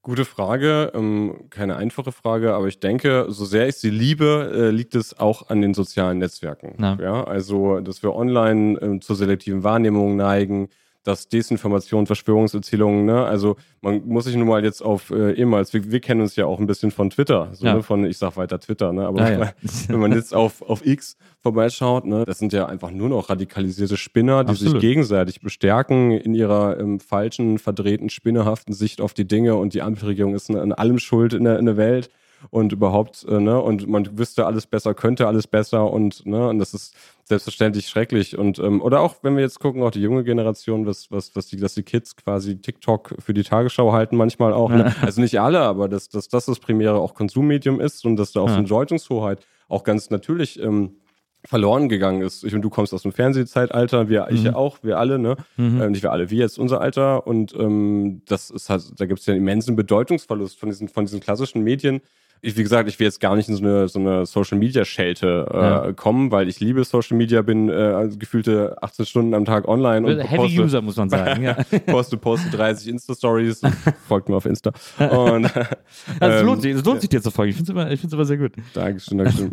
Gute Frage, ähm, keine einfache Frage, aber ich denke, so sehr ich sie liebe, äh, liegt es auch an den sozialen Netzwerken. Ja. Ja, also, dass wir online ähm, zur selektiven Wahrnehmung neigen, dass Desinformation, Verschwörungserzählungen, ne, also man muss sich nun mal jetzt auf äh, ehemals, wir, wir kennen uns ja auch ein bisschen von Twitter, so, Ja. ne, von, ich sag weiter Twitter, ne, aber wenn, ja. man, wenn man jetzt auf, auf X vorbeischaut, ne, das sind ja einfach nur noch radikalisierte Spinner, die Absolut. sich gegenseitig bestärken in ihrer ähm, falschen, verdrehten, spinnehaften Sicht auf die Dinge und die Ampelregierung ist an allem schuld in der, in der Welt und überhaupt, äh, ne, und man wüsste alles besser, könnte alles besser und, ne, und das ist selbstverständlich schrecklich und, ähm, oder auch, wenn wir jetzt gucken, auch die junge Generation, was, was, was die, dass die Kids quasi TikTok für die Tagesschau halten, manchmal auch, ne? also nicht alle, aber dass, dass das das primäre auch Konsummedium ist und dass da auch so Ja. eine Deutungshoheit auch ganz natürlich, ähm, verloren gegangen ist. Ich und du kommst aus dem Fernsehzeitalter, wir, ich ja auch, wir alle, ne? Mhm. Ähm, nicht wir alle, wir jetzt unser Alter. Und ähm, das ist halt, da gibt es ja einen immensen Bedeutungsverlust von diesen, von diesen klassischen Medien. Ich, wie gesagt, ich will jetzt gar nicht in so eine, so eine Social Media Schelte äh, Ja. kommen, weil ich liebe Social Media, bin äh, also gefühlte 18 Stunden am Tag online und Heavy poste, User, muss man sagen. [laughs] ja. poste, poste 30 Insta-Stories. [laughs] Folgt mir auf Insta. Und, [laughs] Also, es ähm, lohnt sich, es lohnt sich dir zu folgen. Ich finde es immer, ich find's immer sehr gut. Dankeschön, Dankeschön.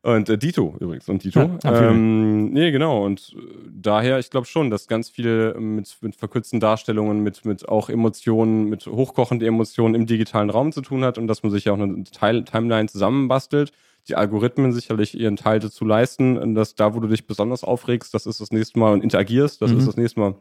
Und äh, Dito übrigens. Und Dito. Ja, empfehle ähm, nee, genau. Und äh, daher, ich glaube schon, dass ganz viel mit, mit verkürzten Darstellungen, mit, mit auch Emotionen, mit hochkochenden Emotionen im digitalen Raum zu tun hat und dass man sich ja auch eine Teil Timeline zusammenbastelt. Die Algorithmen sicherlich ihren Teil dazu leisten, und dass da, wo du dich besonders aufregst, das ist das nächste Mal und interagierst, das Mhm. ist das nächste Mal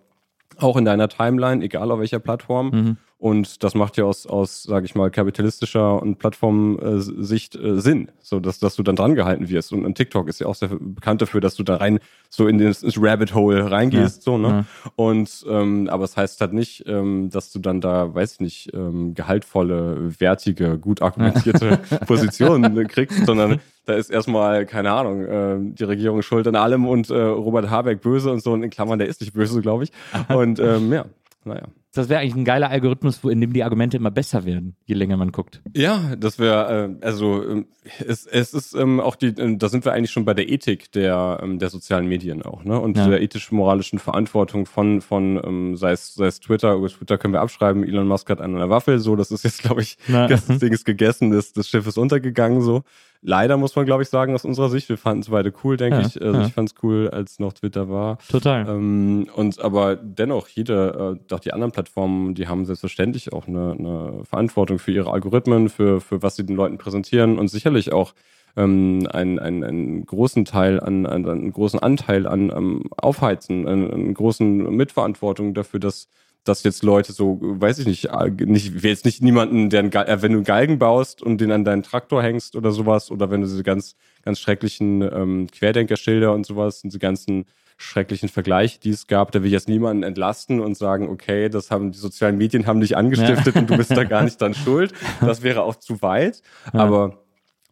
auch in deiner Timeline, egal auf welcher Plattform. Mhm. Und das macht ja aus, aus sage ich mal, kapitalistischer und Plattformsicht äh, Sinn, so dass, dass du dann dran gehalten wirst. Und, und TikTok ist ja auch sehr bekannt dafür, dass du da rein so in das, Rabbit Hole reingehst, so, ne? Ja. Und ähm, aber es heißt halt nicht, ähm, dass du dann da, weiß ich nicht, ähm, gehaltvolle, wertige, gut argumentierte [laughs] Positionen kriegst, sondern da ist erstmal, keine Ahnung, ähm, die Regierung schuld an allem und äh, Robert Habeck böse und so, und in Klammern, der ist nicht böse, glaube ich. [laughs] Und ähm, ja, naja. Das wäre eigentlich ein geiler Algorithmus, wo, in dem die Argumente immer besser werden, je länger man guckt. Ja, das wäre, äh, also ähm, es, es ist ähm, auch die, ähm, da sind wir eigentlich schon bei der Ethik der, ähm, der sozialen Medien auch, ne? Und Ja. der ethisch-moralischen Verantwortung von, von ähm, sei, es, sei es Twitter, über Twitter können wir abschreiben, Elon Musk hat einen an der Waffel, so, das ist jetzt, glaube ich, Na. [laughs] das Ding ist gegessen, das, das Schiff ist untergegangen, so. Leider muss man, glaube ich, sagen, aus unserer Sicht, wir fanden es beide cool, denke Ja, ich. Also ja. ich fand es cool, als noch Twitter war. Total. Ähm, und aber dennoch, jede, äh, auch die anderen Plattformen, die haben selbstverständlich auch eine, eine Verantwortung für ihre Algorithmen, für, für was sie den Leuten präsentieren und sicherlich auch ähm, einen, einen, einen großen Teil an, an einen großen Anteil an ähm, Aufheizen, einen, einen großen Mitverantwortung dafür, dass dass jetzt Leute so, weiß ich nicht, nicht, jetzt nicht niemanden, der einen, äh, wenn du einen Galgen baust und den an deinen Traktor hängst oder sowas, oder wenn du diese ganz, ganz schrecklichen ähm, Querdenkerschilder und sowas, diese ganzen schrecklichen Vergleiche, die es gab, da will ich jetzt niemanden entlasten und sagen, okay, das haben die sozialen Medien haben dich angestiftet und du bist da gar [laughs] nicht dann schuld. Das wäre auch zu weit. Aber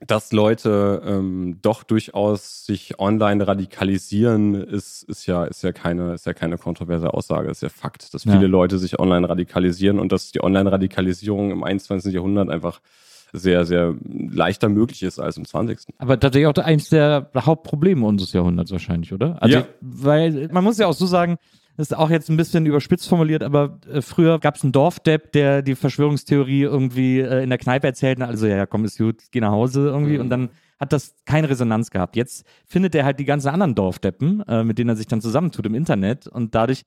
dass Leute ähm, doch durchaus sich online radikalisieren, ist, ist ja, ist ja keine, ist ja keine kontroverse Aussage, ist ja Fakt, dass Ja. viele Leute sich online radikalisieren und dass die Online-Radikalisierung im 21. Jahrhundert einfach sehr, sehr leichter möglich ist als im 20. Aber tatsächlich auch eines der Hauptprobleme unseres Jahrhunderts wahrscheinlich, oder? Also, Ja. weil man muss ja auch so sagen, das ist auch jetzt ein bisschen überspitzt formuliert, aber äh, früher gab es einen Dorfdepp, der die Verschwörungstheorie irgendwie äh, in der Kneipe erzählt, also ja, komm, ist gut, geh nach Hause irgendwie Mhm. und dann hat das keine Resonanz gehabt. Jetzt findet er halt die ganzen anderen Dorfdeppen, äh, mit denen er sich dann zusammentut im Internet und dadurch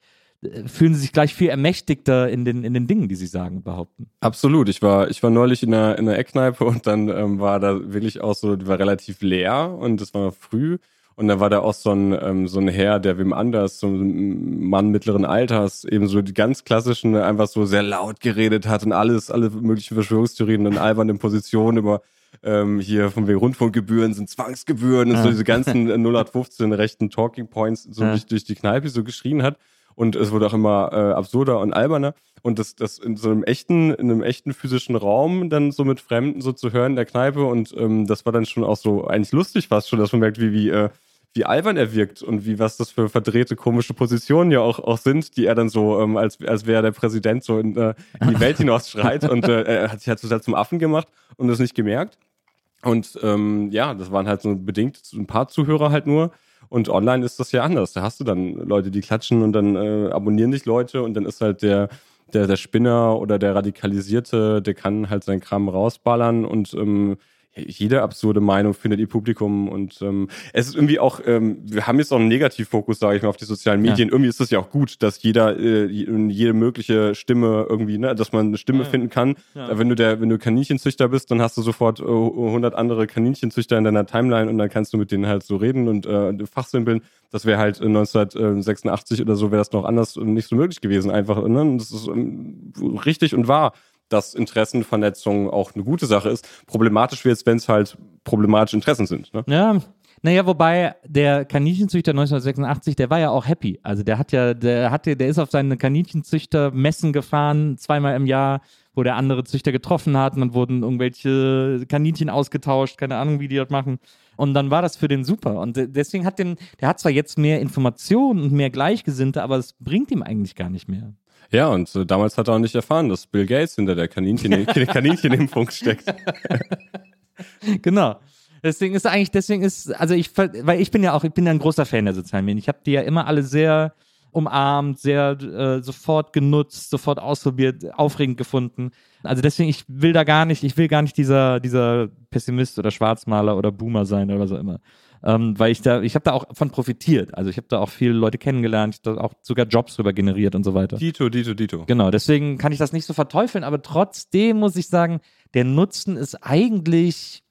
fühlen sie sich gleich viel ermächtigter in den, in den Dingen, die sie sagen, behaupten. Absolut. Ich war, ich war neulich in einer, in einer Eckkneipe und dann ähm, war da wirklich auch so, die war relativ leer und es war früh. Und dann war da auch so ein, ähm, so ein Herr, der wem anders, so ein Mann mittleren Alters, eben so die ganz klassischen, einfach so sehr laut geredet hat und alles, alle möglichen Verschwörungstheorien in albernen Positionen über ähm, hier von wegen Rundfunkgebühren sind Zwangsgebühren und so diese ganzen [laughs] äh, 0815 rechten Talking Points so Ja. durch, durch die Kneipe so geschrien hat. Und es wurde auch immer äh, absurder und alberner. Und das, das in so einem echten, in einem echten physischen Raum dann so mit Fremden so zu hören in der Kneipe. Und ähm, das war dann schon auch so eigentlich lustig fast schon, dass man merkt, wie, wie, äh, wie albern er wirkt und wie was das für verdrehte, komische Positionen ja auch, auch sind, die er dann so, ähm, als, als wäre der Präsident so in, äh, in die Welt hinaus schreit. Und äh, er hat sich halt total zum Affen gemacht und das nicht gemerkt. Und ähm, ja, das waren halt so bedingt so ein paar Zuhörer halt nur. Und online ist das ja anders. Da hast du dann Leute, die klatschen und dann äh, abonnieren dich Leute und dann ist halt der, der, der Spinner oder der Radikalisierte, der kann halt seinen Kram rausballern und ähm, jede absurde Meinung findet ihr Publikum und ähm, es ist irgendwie auch, ähm, wir haben jetzt auch einen Negativfokus, sage ich mal, auf die sozialen Medien. Ja. Irgendwie ist es ja auch gut, dass jeder, äh, jede mögliche Stimme irgendwie, ne, dass man eine Stimme ja, finden kann. Ja. Wenn du der, wenn du Kaninchenzüchter bist, dann hast du sofort äh, 100 andere Kaninchenzüchter in deiner Timeline und dann kannst du mit denen halt so reden und äh, fachsimpeln. Das wäre halt 1986 oder so wäre das noch anders und nicht so möglich gewesen. Einfach, ne? Das ist ähm, richtig und wahr dass Interessenvernetzung auch eine gute Sache ist. Problematisch wird es, wenn es halt problematische Interessen sind. Ne? Ja, naja, wobei der Kaninchenzüchter 1986, der war ja auch happy. Also der hat ja, der hatte, der ist auf seine Kaninchenzüchter-Messen gefahren, zweimal im Jahr, wo der andere Züchter getroffen hat. Dann wurden irgendwelche Kaninchen ausgetauscht, keine Ahnung, wie die das machen. Und dann war das für den super. Und deswegen hat den, der hat zwar jetzt mehr Informationen und mehr Gleichgesinnte, aber es bringt ihm eigentlich gar nicht mehr. Ja, und äh, damals hat er auch nicht erfahren, dass Bill Gates hinter der Kaninchen, [laughs] Kaninchenimpfung steckt. genau. Deswegen ist eigentlich, deswegen ist, also ich, weil ich bin ja auch, ich bin ja ein großer Fan der sozialen Medien. Ich habe die ja immer alle sehr umarmt, sehr äh, sofort genutzt, sofort ausprobiert, aufregend gefunden. Also deswegen, ich will da gar nicht, ich will gar nicht dieser, dieser Pessimist oder Schwarzmaler oder Boomer sein oder so immer ähm, weil ich da, ich habe da auch von profitiert. Also ich habe da auch viele Leute kennengelernt, ich habe da auch sogar Jobs drüber generiert und so weiter. Dito, Dito, Dito. Genau, deswegen kann ich das nicht so verteufeln, aber trotzdem muss ich sagen, der Nutzen ist eigentlich,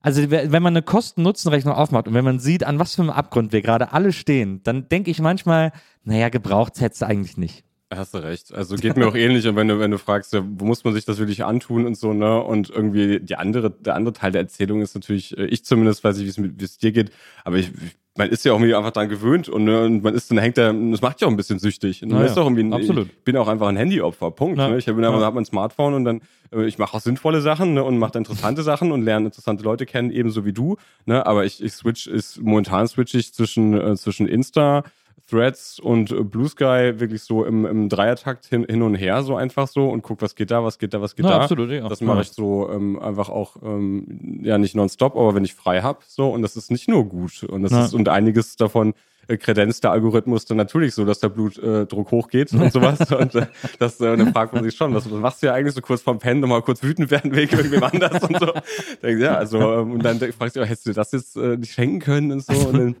also wenn man eine Kosten-Nutzen-Rechnung aufmacht und wenn man sieht, an was für einem Abgrund wir gerade alle stehen, dann denke ich manchmal, naja, gebraucht hätte es eigentlich nicht. Hast du recht. Also geht mir auch [laughs] ähnlich. Und wenn du, wenn du fragst, ja, wo muss man sich das wirklich antun und so, ne? Und irgendwie die andere, der andere Teil der Erzählung ist natürlich, äh, ich zumindest weiß nicht, wie es dir geht, aber ich, man ist ja auch irgendwie einfach dran gewöhnt und, ne, und man ist dann hängt da, das macht ja auch ein bisschen süchtig. Und man ist auch irgendwie, absolut. Ich bin auch einfach ein Handyopfer, Punkt. Ja. Ne? Ich habe ja. hab mein Smartphone und dann, äh, ich mache auch sinnvolle Sachen ne, und mache interessante Sachen und lerne interessante Leute kennen, ebenso wie du. Ne? Aber ich, ich switch, ist momentan switch ich zwischen, äh, zwischen Insta, Threads und äh, Blue Sky wirklich so im, im Dreiertakt hin, hin und her, so einfach so und guck, was geht da, was geht da, was geht ja, da. Absolut, ja. Das mache ich so ähm, einfach auch, ähm, ja, nicht nonstop, aber wenn ich frei habe, so und das ist nicht nur gut. Und das ja. ist und einiges davon äh, kredenzt der Algorithmus dann natürlich so, dass der Blutdruck hochgeht und sowas. [laughs] und äh, das, äh, dann fragt man sich schon, was, was machst du ja eigentlich so kurz vorm Pennen, nochmal kurz wütend werden wegen irgendwem anders und so. Denk, ja, also, ähm, und dann fragst du, hättest du das jetzt äh, nicht schenken können und so. Und dann,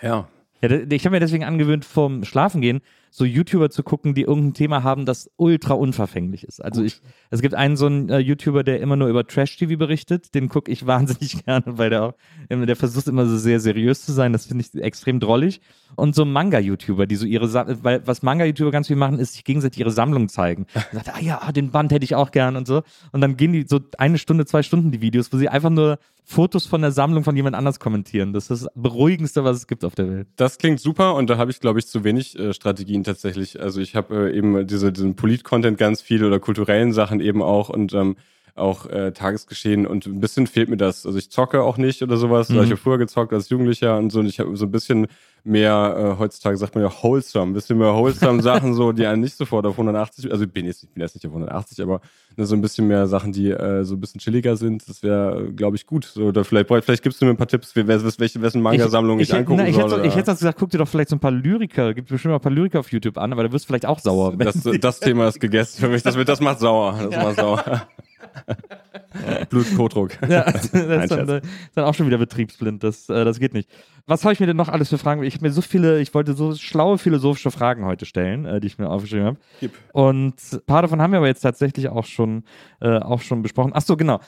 ja, ja, ich habe mir deswegen angewöhnt, vorm Schlafengehen so YouTuber zu gucken, die irgendein Thema haben, das ultra unverfänglich ist. Also Gut. ich, es gibt einen so einen äh, YouTuber, der immer nur über Trash-TV berichtet, den gucke ich [laughs] wahnsinnig gerne, weil der auch, der versucht immer so sehr seriös zu sein, das finde ich extrem drollig. Und so Manga-YouTuber, die so ihre, weil was Manga-YouTuber ganz viel machen, ist sich gegenseitig ihre Sammlung zeigen. [laughs] Und sagt, ah ja, den Band hätte ich auch gern und so. Und dann gehen die so eine Stunde, zwei Stunden die Videos, wo sie einfach nur Fotos von der Sammlung von jemand anders kommentieren. Das ist das Beruhigendste, was es gibt auf der Welt. Das klingt super und da habe ich, glaube ich, zu wenig äh, Strategien tatsächlich. Also ich habe äh, eben diese, diesen Polit-Content ganz viel oder kulturellen Sachen eben auch und ähm, auch äh, Tagesgeschehen und ein bisschen fehlt mir das. Also ich zocke auch nicht oder sowas. Mhm. Ich habe früher gezockt als Jugendlicher und so und ich habe so ein bisschen mehr, äh, heutzutage sagt man ja wholesome, ein bisschen mehr wholesome [laughs] Sachen, so, die einen nicht sofort auf 180, also ich bin jetzt, ich bin jetzt nicht auf 180, aber ne, so ein bisschen mehr Sachen, die äh, so ein bisschen chilliger sind, das wäre, glaube ich, gut. So, oder vielleicht, vielleicht gibst du mir ein paar Tipps, welche, wessen Manga-Sammlung ich, ich, ich, angucken na, ich soll. Hätte, ich hätte gesagt, guck dir doch vielleicht so ein paar Lyriker, gibt bestimmt auch ein paar Lyriker auf YouTube an, aber da wirst du vielleicht auch sauer. Das, das, das Thema ist gegessen für mich, das, das macht sauer, das macht sauer. [laughs] [laughs] Blutkotdruck. Ja, das [laughs] ist dann, dann auch schon wieder betriebsblind. Das, äh, das geht nicht. Was habe ich mir denn noch alles für Fragen? Ich habe mir so viele, ich wollte so schlaue philosophische Fragen heute stellen, äh, die ich mir aufgeschrieben habe. Und ein paar davon haben wir aber jetzt tatsächlich auch schon, äh, auch schon besprochen. Ach so, genau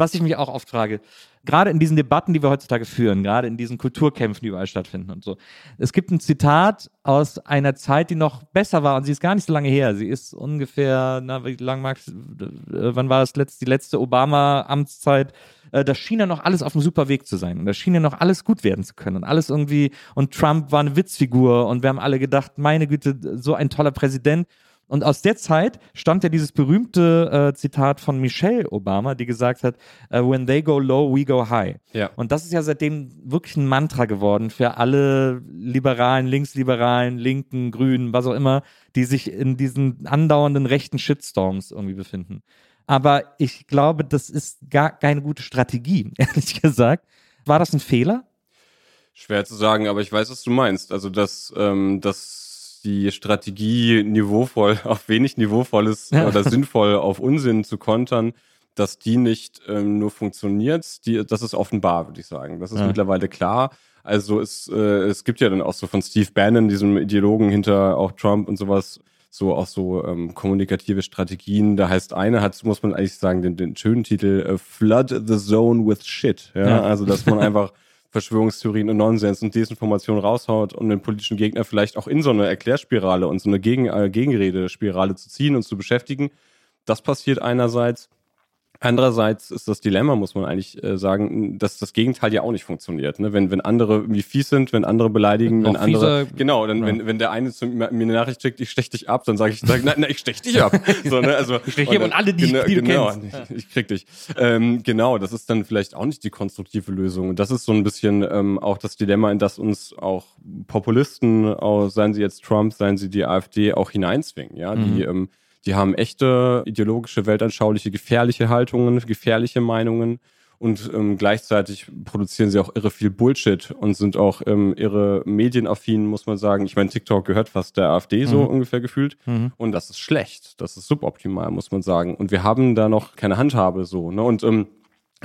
was ich mich auch oft frage, gerade in diesen Debatten, die wir heutzutage führen, gerade in diesen Kulturkämpfen, die überall stattfinden und so. Es gibt ein Zitat aus einer Zeit, die noch besser war und sie ist gar nicht so lange her. Sie ist ungefähr, na, wie lang mag äh, wann war das letzte, die letzte Obama-Amtszeit? Äh, da schien ja noch alles auf dem super Weg zu sein. Und da schien ja noch alles gut werden zu können. Und alles irgendwie, und Trump war eine Witzfigur und wir haben alle gedacht, meine Güte, so ein toller Präsident. Und aus der Zeit stammt ja dieses berühmte äh, Zitat von Michelle Obama, die gesagt hat, uh, when they go low, we go high. Ja. Und das ist ja seitdem wirklich ein Mantra geworden für alle Liberalen, Linksliberalen, Linken, Grünen, was auch immer, die sich in diesen andauernden rechten Shitstorms irgendwie befinden. Aber ich glaube, das ist gar keine gute Strategie, [laughs] ehrlich gesagt. War das ein Fehler? Schwer zu sagen, aber ich weiß, was du meinst. Also, dass, ähm, dass die Strategie niveauvoll [laughs] auf wenig niveauvolles ja. oder sinnvoll auf Unsinn zu kontern, dass die nicht ähm, nur funktioniert, die, das ist offenbar, würde ich sagen. Das ist ja. mittlerweile klar. Also es, äh, es gibt ja dann auch so von Steve Bannon, diesem Ideologen hinter auch Trump und sowas, so auch so ähm, kommunikative Strategien. Da heißt eine hat, muss man eigentlich sagen, den, den schönen Titel äh, Flood the Zone with Shit. Ja? ja. Also dass man [laughs] einfach Verschwörungstheorien und Nonsens und Desinformation raushaut und den politischen Gegner vielleicht auch in so eine Erklärspirale und so eine Gegen äh, Gegenredespirale zu ziehen und zu beschäftigen. Das passiert einerseits. Andererseits ist das Dilemma, muss man eigentlich äh, sagen, dass das Gegenteil ja auch nicht funktioniert. Ne? Wenn, wenn andere irgendwie fies sind, wenn andere beleidigen, wenn andere. Fieser, genau, dann, ja. wenn, wenn der eine zu, mir eine Nachricht schickt, ich stech dich ab, dann sage ich, sag, nein, nein, ich stech dich ab. [laughs] so, ne? also, ich stech jemand alle, die, genau, die du genau, kennst. Ich, ich krieg dich. Ähm, genau, das ist dann vielleicht auch nicht die konstruktive Lösung. Und das ist so ein bisschen ähm, auch das Dilemma, in das uns auch Populisten, auch, seien sie jetzt Trump, seien sie die AfD, auch hineinzwingen. Ja, mhm. die ähm, die haben echte ideologische, weltanschauliche, gefährliche Haltungen, gefährliche Meinungen und ähm, gleichzeitig produzieren sie auch irre viel Bullshit und sind auch ähm, irre medienaffin, muss man sagen. Ich meine, TikTok gehört fast der AfD so mhm. ungefähr gefühlt mhm. und das ist schlecht, das ist suboptimal, muss man sagen. Und wir haben da noch keine Handhabe so. Ne? Und ähm,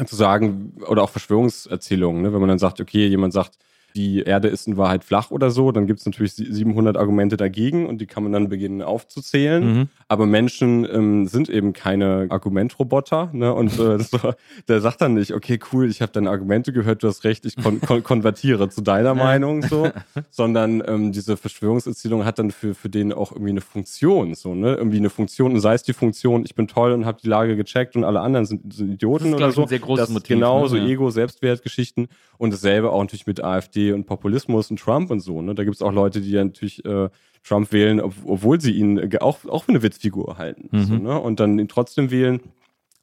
zu sagen, oder auch Verschwörungserzählungen, ne? wenn man dann sagt, okay, jemand sagt, die Erde ist in Wahrheit flach oder so, dann gibt es natürlich 700 Argumente dagegen und die kann man dann beginnen aufzuzählen. Mhm. Aber Menschen ähm, sind eben keine Argumentroboter. Ne? Und äh, [laughs] so, der sagt dann nicht, okay, cool, ich habe deine Argumente gehört, du hast recht, ich kon kon konvertiere zu deiner Meinung, so, [laughs] sondern ähm, diese Verschwörungserzählung hat dann für, für den auch irgendwie eine Funktion, so, ne? Irgendwie eine Funktion, und sei es die Funktion, ich bin toll und habe die Lage gecheckt und alle anderen sind, sind Idioten das ist, oder so. Ein sehr großes das, Motiv. Genau, ne? so. Ego, Selbstwertgeschichten und dasselbe auch natürlich mit AfD und Populismus und Trump und so. Ne? Da gibt es auch Leute, die ja natürlich äh, Trump wählen, ob, obwohl sie ihn äh, auch, auch für eine Witzfigur halten. Mhm. So, ne? Und dann ihn trotzdem wählen,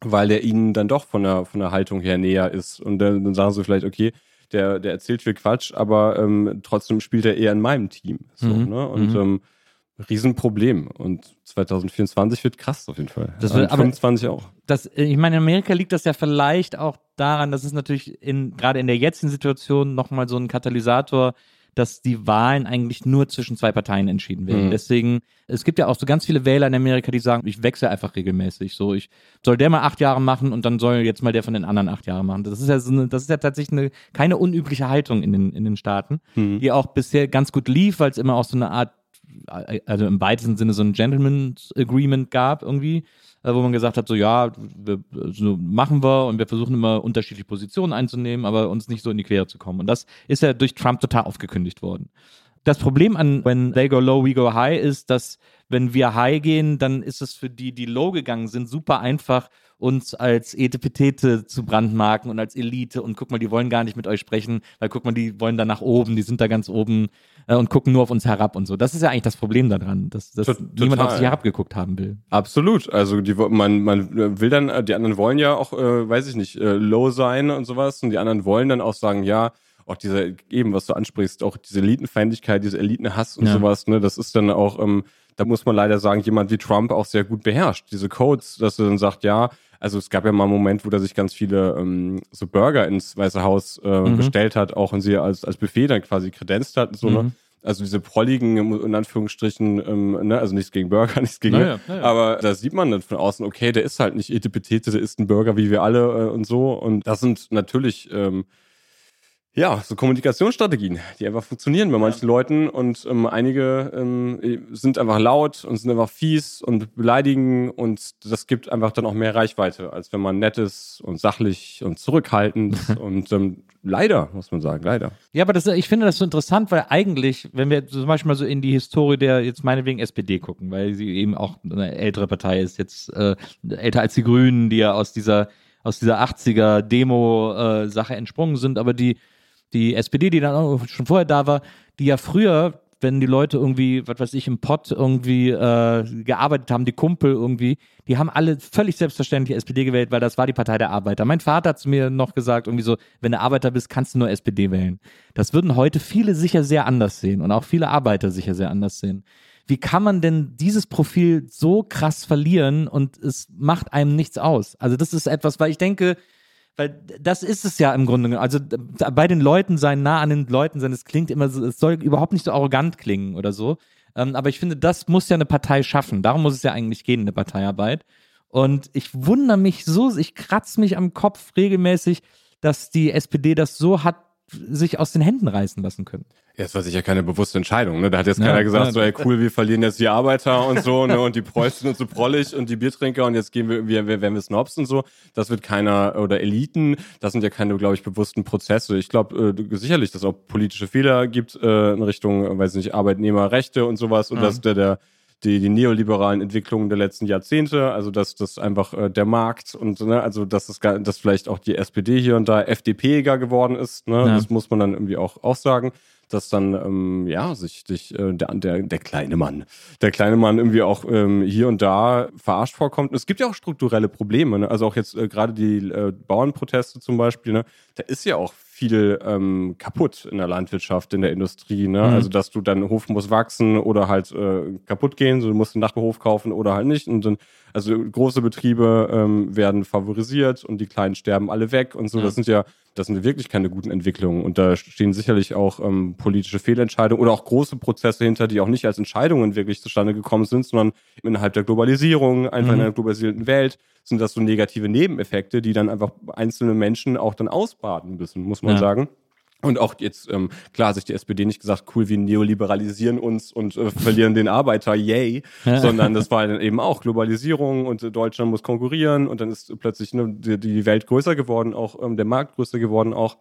weil er ihnen dann doch von der, von der Haltung her näher ist. Und dann, dann sagen sie vielleicht, okay, der, der erzählt viel Quatsch, aber ähm, trotzdem spielt er eher in meinem Team. So, mhm. ne? Und mhm. ähm, Riesenproblem. Und 2024 wird krass auf jeden Fall. Das wird, 25 auch. Das, ich meine, in Amerika liegt das ja vielleicht auch daran, dass es natürlich in, gerade in der jetzigen Situation nochmal so ein Katalysator dass die Wahlen eigentlich nur zwischen zwei Parteien entschieden werden. Mhm. Deswegen, es gibt ja auch so ganz viele Wähler in Amerika, die sagen, ich wechsle einfach regelmäßig. So, ich soll der mal acht Jahre machen und dann soll jetzt mal der von den anderen acht Jahre machen. Das ist ja, so eine, das ist ja tatsächlich eine, keine unübliche Haltung in den, in den Staaten, mhm. die auch bisher ganz gut lief, weil es immer auch so eine Art also im weitesten Sinne so ein Gentleman's Agreement gab irgendwie, äh, wo man gesagt hat, so ja, wir, so machen wir und wir versuchen immer unterschiedliche Positionen einzunehmen, aber uns nicht so in die Quere zu kommen. Und das ist ja durch Trump total aufgekündigt worden. Das Problem an When They Go Low, We Go High ist, dass wenn wir high gehen, dann ist es für die, die low gegangen sind, super einfach, uns als Etepetete zu brandmarken und als Elite und guck mal, die wollen gar nicht mit euch sprechen, weil guck mal, die wollen da nach oben, die sind da ganz oben äh, und gucken nur auf uns herab und so. Das ist ja eigentlich das Problem daran, dass, dass Total. niemand auf sich herabgeguckt haben will. Absolut. Also die, man, man will dann, die anderen wollen ja auch, äh, weiß ich nicht, äh, low sein und sowas und die anderen wollen dann auch sagen, ja, auch diese, eben, was du ansprichst, auch diese Elitenfeindlichkeit, diese Elitenhass und ja. sowas, ne, das ist dann auch, ähm, da muss man leider sagen, jemand wie Trump auch sehr gut beherrscht. Diese Codes, dass er dann sagt, ja, also es gab ja mal einen Moment, wo er sich ganz viele ähm, so Burger ins Weiße Haus äh, mhm. bestellt hat, auch und sie als, als Buffet dann quasi kredenzt hat. So, ne? mhm. ne? Also diese prolligen, in Anführungsstrichen, ähm, ne, also nichts gegen Burger, [laughs] nichts gegen, naja, naja. aber da sieht man dann von außen, okay, der ist halt nicht Etepetete, der ist ein Burger wie wir alle äh, und so. Und das sind natürlich ähm, ja, so Kommunikationsstrategien, die einfach funktionieren bei manchen ja. Leuten und ähm, einige ähm, sind einfach laut und sind einfach fies und beleidigen und das gibt einfach dann auch mehr Reichweite, als wenn man nett ist und sachlich und zurückhaltend [laughs] und ähm, leider, muss man sagen, leider. Ja, aber das, ich finde das so interessant, weil eigentlich, wenn wir zum Beispiel mal so in die Historie der jetzt meinetwegen SPD gucken, weil sie eben auch eine ältere Partei ist, jetzt äh, älter als die Grünen, die ja aus dieser aus dieser 80er Demo-Sache äh, entsprungen sind, aber die die SPD, die dann auch schon vorher da war, die ja früher, wenn die Leute irgendwie, was weiß ich, im Pott irgendwie äh, gearbeitet haben, die Kumpel irgendwie, die haben alle völlig selbstverständlich SPD gewählt, weil das war die Partei der Arbeiter. Mein Vater hat zu mir noch gesagt, irgendwie so, wenn du Arbeiter bist, kannst du nur SPD wählen. Das würden heute viele sicher sehr anders sehen und auch viele Arbeiter sicher sehr anders sehen. Wie kann man denn dieses Profil so krass verlieren und es macht einem nichts aus? Also das ist etwas, weil ich denke, weil das ist es ja im Grunde. Also bei den Leuten sein, nah an den Leuten sein, es klingt immer so, es soll überhaupt nicht so arrogant klingen oder so. Ähm, aber ich finde, das muss ja eine Partei schaffen. Darum muss es ja eigentlich gehen, eine Parteiarbeit. Und ich wundere mich so, ich kratze mich am Kopf regelmäßig, dass die SPD das so hat sich aus den Händen reißen lassen können. Ja, das war sicher keine bewusste Entscheidung. Ne? Da hat jetzt keiner gesagt, ja, so, ey, cool, wir verlieren jetzt die Arbeiter und so, ne? und die Preußen und so prollig und die Biertrinker und jetzt gehen wir, wir, wir werden wir Snobs und so. Das wird keiner, oder Eliten, das sind ja keine, glaube ich, bewussten Prozesse. Ich glaube äh, sicherlich, dass es auch politische Fehler gibt äh, in Richtung, weiß nicht, Arbeitnehmerrechte und sowas und mhm. dass der, der die, die neoliberalen Entwicklungen der letzten Jahrzehnte, also dass das einfach äh, der Markt und ne, also dass das dass vielleicht auch die SPD hier und da FDPiger geworden ist, ne? Ja. Das muss man dann irgendwie auch, auch sagen dass dann ähm, ja sich, sich äh, der, der, der kleine Mann, der kleine Mann irgendwie auch ähm, hier und da verarscht vorkommt. Es gibt ja auch strukturelle Probleme, ne? also auch jetzt äh, gerade die äh, Bauernproteste zum Beispiel, ne? da ist ja auch viel ähm, kaputt in der Landwirtschaft, in der Industrie. Ne? Mhm. Also, dass du dein Hof muss wachsen oder halt äh, kaputt gehen, so, du musst einen Nachbarhof kaufen oder halt nicht. Und dann, also große Betriebe ähm, werden favorisiert und die kleinen sterben alle weg und so. Mhm. Das sind ja, das sind wirklich keine guten Entwicklungen. Und da stehen sicherlich auch ähm, politische Fehlentscheidungen oder auch große Prozesse hinter, die auch nicht als Entscheidungen wirklich zustande gekommen sind, sondern innerhalb der Globalisierung, einfach mhm. in einer globalisierten Welt sind das so negative Nebeneffekte, die dann einfach einzelne Menschen auch dann ausbaden müssen, muss man ja. sagen. Und auch jetzt, ähm, klar, hat sich die SPD nicht gesagt, cool, wir neoliberalisieren uns und äh, verlieren den Arbeiter, yay, sondern das [laughs] war dann eben auch Globalisierung und äh, Deutschland muss konkurrieren und dann ist plötzlich ne, die, die Welt größer geworden, auch ähm, der Markt größer geworden auch.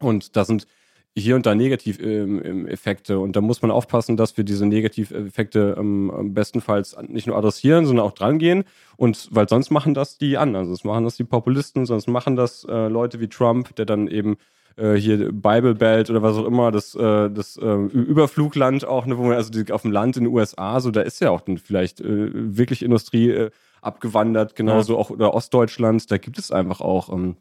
Und da sind hier und da Negativeffekte. Und da muss man aufpassen, dass wir diese Negativeffekte ähm, bestenfalls nicht nur adressieren, sondern auch drangehen. Und weil sonst machen das die anderen, sonst machen das die Populisten, sonst machen das äh, Leute wie Trump, der dann eben äh, hier Bible Belt oder was auch immer, das, äh, das äh, Überflugland auch, ne, wo man also die, auf dem Land in den USA, so da ist ja auch dann vielleicht äh, wirklich Industrie äh, abgewandert, genauso ja. auch oder Ostdeutschland, da gibt es einfach auch ähm,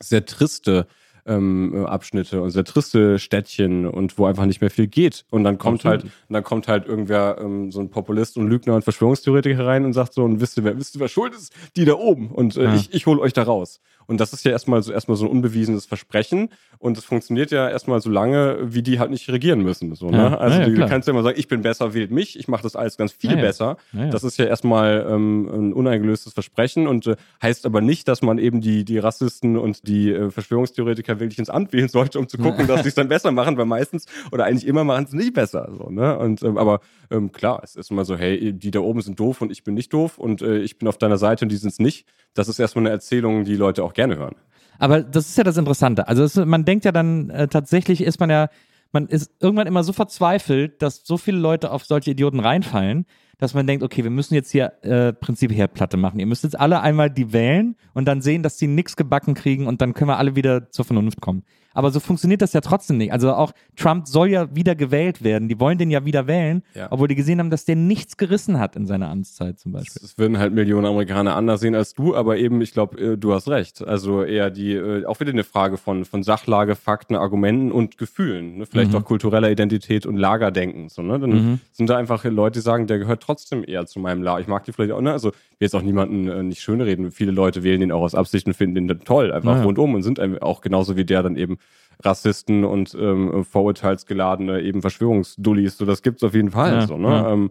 sehr triste ähm, äh, Abschnitte und sehr triste Städtchen und wo einfach nicht mehr viel geht. Und dann kommt Absolut. halt, dann kommt halt irgendwer, ähm, so ein Populist und Lügner und Verschwörungstheoretiker rein und sagt so, und wisst ihr, wer, wisst ihr, wer schuld ist? Die da oben. Und äh, ja. ich, ich hole euch da raus. Und das ist ja erstmal so erstmal so ein unbewiesenes Versprechen. Und es funktioniert ja erstmal so lange, wie die halt nicht regieren müssen. So, ne? Ja, also ja, du kannst ja immer sagen, ich bin besser, wählt mich, ich mache das alles ganz viel besser. Das ist ja erstmal ähm, ein uneingelöstes Versprechen und äh, heißt aber nicht, dass man eben die, die Rassisten und die äh, Verschwörungstheoretiker wirklich ins Amt wählen sollte, um zu gucken, dass sie es dann besser machen, weil meistens oder eigentlich immer machen es nicht besser. So, ne? Und ähm, aber ähm, klar, es ist immer so, hey, die da oben sind doof und ich bin nicht doof und äh, ich bin auf deiner Seite und die sind es nicht. Das ist erstmal eine Erzählung, die Leute auch gerne hören. Aber das ist ja das Interessante. Also es, man denkt ja dann, äh, tatsächlich ist man ja, man ist irgendwann immer so verzweifelt, dass so viele Leute auf solche Idioten reinfallen, dass man denkt, okay, wir müssen jetzt hier äh, Prinzip Herdplatte machen. Ihr müsst jetzt alle einmal die wählen und dann sehen, dass sie nichts gebacken kriegen und dann können wir alle wieder zur Vernunft kommen. Aber so funktioniert das ja trotzdem nicht. Also auch Trump soll ja wieder gewählt werden. Die wollen den ja wieder wählen, ja. obwohl die gesehen haben, dass der nichts gerissen hat in seiner Amtszeit zum Beispiel. Das würden halt Millionen Amerikaner anders sehen als du, aber eben, ich glaube, äh, du hast recht. Also eher die, äh, auch wieder eine Frage von, von Sachlage, Fakten, Argumenten und Gefühlen. Ne? Vielleicht mhm. auch kultureller Identität und Lagerdenken. So, ne? Dann mhm. sind da einfach Leute, die sagen, der gehört trotzdem eher zu meinem Lager. Ich mag die vielleicht auch, ne? Also, ich will jetzt auch niemanden äh, nicht schönreden. Viele Leute wählen den auch aus Absicht und finden den toll, einfach ja. rundum und sind auch genauso wie der dann eben Rassisten und ähm, vorurteilsgeladene eben Verschwörungsdullis. So, das gibt's auf jeden Fall. Ja, so, ne? Ja. Ähm,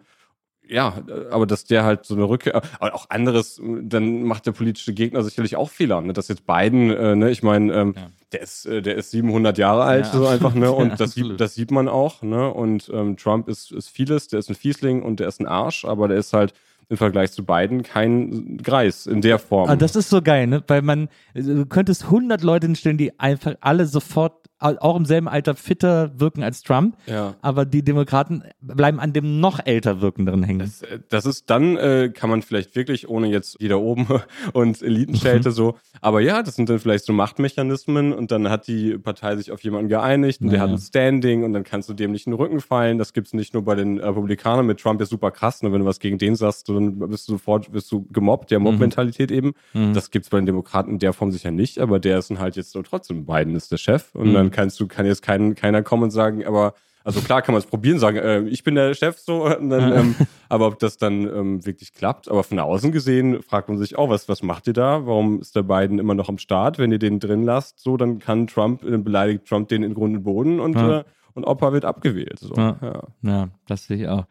ja, aber dass der halt so eine Rückkehr, aber auch anderes, dann macht der politische Gegner sicherlich auch Fehler. Ne? Dass jetzt Biden, äh, ne, ich meine, ähm, ja. der ist, äh, der ist 700 Jahre alt, ja. so einfach, ne, [laughs] und ja, das, sieht, das sieht man auch, ne, und ähm, Trump ist, ist vieles, der ist ein Fiesling und der ist ein Arsch, aber der ist halt im Vergleich zu beiden kein Greis in der Form. Ah, das ist so geil, ne? Weil man, du könntest 100 Leute hinstellen, die einfach alle sofort auch im selben Alter fitter wirken als Trump, ja. aber die Demokraten bleiben an dem noch älter wirkenderen hängen. Das, äh, das ist dann, äh, kann man vielleicht wirklich, ohne jetzt jeder oben [laughs] und Elitenschelte mhm. so, aber ja, das sind dann vielleicht so Machtmechanismen und dann hat die Partei sich auf jemanden geeinigt und ja, der hat ein Standing und dann kannst du dem nicht in den Rücken fallen. Das gibt es nicht nur bei den Republikanern, mit Trump ist super krass, ne? wenn du was gegen den sagst, dann bist du sofort bist du gemobbt, der mhm. Mob-Mentalität mhm. eben. Mhm. Das gibt es bei den Demokraten in der Form sicher nicht, aber der ist dann halt jetzt so trotzdem, Biden ist der Chef und mhm. dann kannst du, kann jetzt kein, keiner kommen und sagen, aber also klar kann man es probieren, sagen, äh, ich bin der Chef so, [laughs] dann, ähm, aber ob das dann ähm, wirklich klappt. Aber von außen gesehen fragt man sich auch, was, was macht ihr da? Warum ist der Biden immer noch am Start? Wenn ihr den drin lasst, so, dann kann Trump, äh, beleidigt Trump den in Grund und Boden und, ja. äh, und Opa wird abgewählt. So. Ja. ja. ja, das sehe ich auch.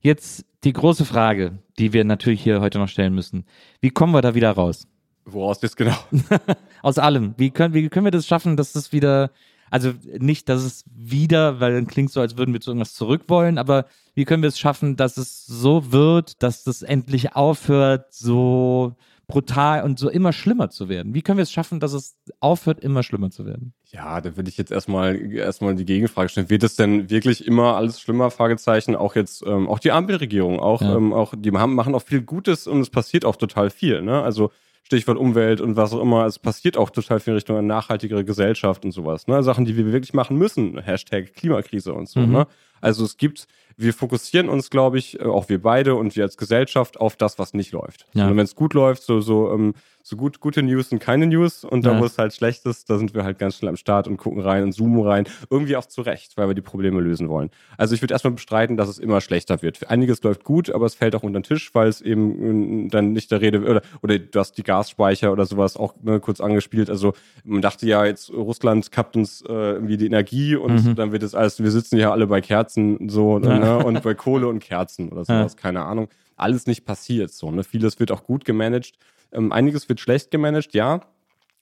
Jetzt die große Frage, die wir natürlich hier heute noch stellen müssen. Wie kommen wir da wieder raus? Woraus jetzt genau? [laughs] Aus allem. Wie können, wie können wir das schaffen, dass das wieder, also nicht, dass es wieder, weil dann klingt so, als würden wir zu irgendwas zurück wollen, aber wie können wir es schaffen, dass es so wird, dass das endlich aufhört, so brutal und so immer schlimmer zu werden? Wie können wir es schaffen, dass es aufhört, immer schlimmer zu werden? Ja, da würde ich jetzt erstmal erstmal die Gegenfrage stellen. Wird es denn wirklich immer alles schlimmer? Fragezeichen. Auch jetzt, ähm, auch die Ampelregierung, auch, Ja. ähm, auch die haben, machen auch viel Gutes und es passiert auch total viel. Ne? Also Stichwort Umwelt und was auch immer. Es passiert auch total viel in Richtung eine nachhaltigere Gesellschaft und sowas. Ne? Sachen, die wir wirklich machen müssen. Hashtag Klimakrise und so. Mhm. Ne? Also es gibt, wir fokussieren uns, glaube ich, äh, auch wir beide und wir als Gesellschaft auf das, was nicht läuft. Ja. Und wenn es gut läuft, so, so, ähm, so gut, gute News und keine News. Und da, Ja. wo es halt schlecht ist, da sind wir halt ganz schnell am Start und gucken rein und zoomen rein. Irgendwie auch zurecht, weil wir die Probleme lösen wollen. Also ich würde erstmal bestreiten, dass es immer schlechter wird. Einiges läuft gut, aber es fällt auch unter den Tisch, weil es eben äh, dann nicht der Rede, oder, oder du hast die Gasspeicher oder sowas auch ne, kurz angespielt. Also man dachte ja jetzt, Russland kappt uns äh, irgendwie die Energie und Mhm. dann wird es alles, wir sitzen ja alle bei Kerzen so Ja. ne, und bei Kohle und Kerzen oder sowas, keine Ahnung. Alles nicht passiert so. Ne? Vieles wird auch gut gemanagt. Ähm, einiges wird schlecht gemanagt, ja.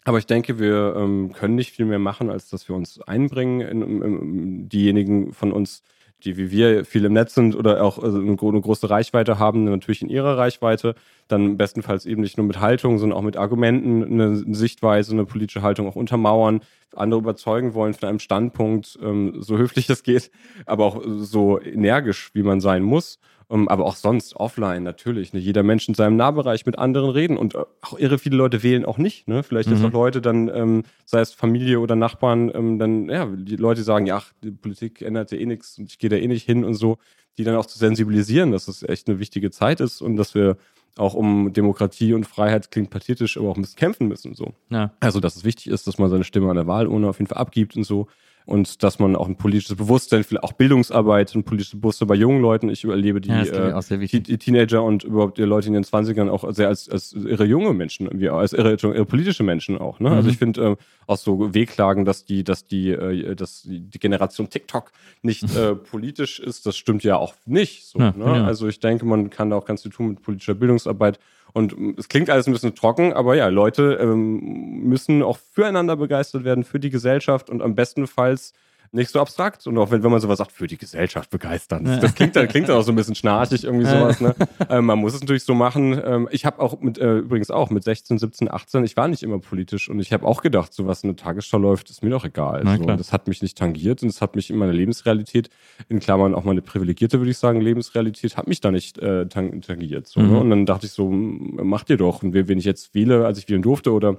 Aber ich denke, wir ähm, können nicht viel mehr machen, als dass wir uns einbringen. In, in, in diejenigen von uns, die wie wir viel im Netz sind oder auch also eine, gro- eine große Reichweite haben, natürlich in ihrer Reichweite, dann bestenfalls eben nicht nur mit Haltung, sondern auch mit Argumenten eine Sichtweise, eine politische Haltung auch untermauern, andere überzeugen wollen von einem Standpunkt, ähm, so höflich es geht, aber auch so energisch, wie man sein muss. Um, aber auch sonst offline natürlich. Ne? Jeder Mensch in seinem Nahbereich mit anderen reden und äh, auch irre viele Leute wählen auch nicht. Ne? Vielleicht ist Mhm. auch Leute dann, ähm, sei es Familie oder Nachbarn, ähm, dann, ja, die Leute sagen, ja, ach, die Politik ändert ja eh nichts und ich gehe da eh nicht hin und so, die dann auch zu sensibilisieren, dass es echt eine wichtige Zeit ist und dass wir auch um Demokratie und Freiheit klingt pathetisch, aber auch ein bisschen kämpfen müssen. So. Ja. Also, dass es wichtig ist, dass man seine Stimme an der Wahlurne auf jeden Fall abgibt und so. Und dass man auch ein politisches Bewusstsein, vielleicht auch Bildungsarbeit und politisches Bewusstsein bei jungen Leuten. Ich erlebe die, Ja, äh, die, die Teenager und überhaupt die Leute in den 20ern auch sehr als, als irre junge Menschen, irgendwie, als irre, irre politische Menschen auch. Ne? Also Mhm. ich finde äh, auch so Wehklagen, dass die, dass die, äh, dass die die Generation TikTok nicht [laughs] äh, politisch ist, das stimmt ja auch nicht. So, Ja, ne? ja. Also ich denke, man kann da auch ganz viel tun mit politischer Bildungsarbeit. Und es klingt alles ein bisschen trocken, aber ja, Leute ähm, müssen auch füreinander begeistert werden, für die Gesellschaft und am bestenfalls nicht so abstrakt. Und auch wenn, wenn man sowas sagt, für die Gesellschaft begeistern. Das, das klingt, dann, klingt dann auch so ein bisschen schnarchig, irgendwie sowas. Ne? ähm, man muss es natürlich so machen. Ähm, ich habe auch mit, äh, übrigens auch mit 16, 17, 18, ich war nicht immer politisch und ich habe auch gedacht, so was in der Tagesschau läuft, ist mir doch egal. Na so. klar. Das hat mich nicht tangiert und es hat mich in meiner Lebensrealität, in Klammern auch meine privilegierte, würde ich sagen, Lebensrealität, hat mich da nicht äh, tang tangiert. So, Mhm. ne? Und dann dachte ich so, macht ihr doch. Und wen ich jetzt wähle, als ich wählen durfte oder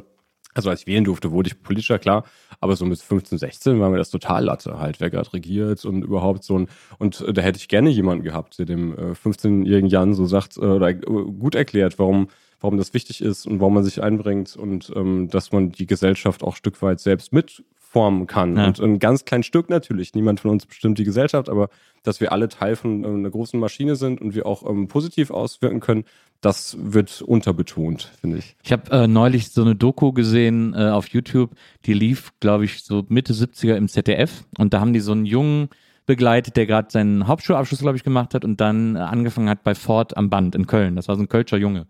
also als ich wählen durfte, wurde ich politischer, klar, aber so mit 15, 16 war mir das total Latte, halt, wer gerade regiert und überhaupt so ein, und äh, da hätte ich gerne jemanden gehabt, der dem äh, 15-jährigen Jan so sagt äh, oder äh, gut erklärt, warum, warum das wichtig ist und warum man sich einbringt und ähm, dass man die Gesellschaft auch ein Stück weit selbst mitformen kann. Ja. Und ein ganz kleines Stück natürlich, niemand von uns bestimmt die Gesellschaft, aber dass wir alle Teil von äh, einer großen Maschine sind und wir auch ähm, positiv auswirken können, das wird unterbetont, finde ich. Ich habe äh, neulich so eine Doku gesehen äh, auf YouTube, die lief, glaube ich, so Mitte 70er im ZDF und da haben die so einen Jungen begleitet, der gerade seinen Hauptschulabschluss, glaube ich, gemacht hat und dann äh, angefangen hat bei Ford am Band in Köln. Das war so ein Kölscher Junge,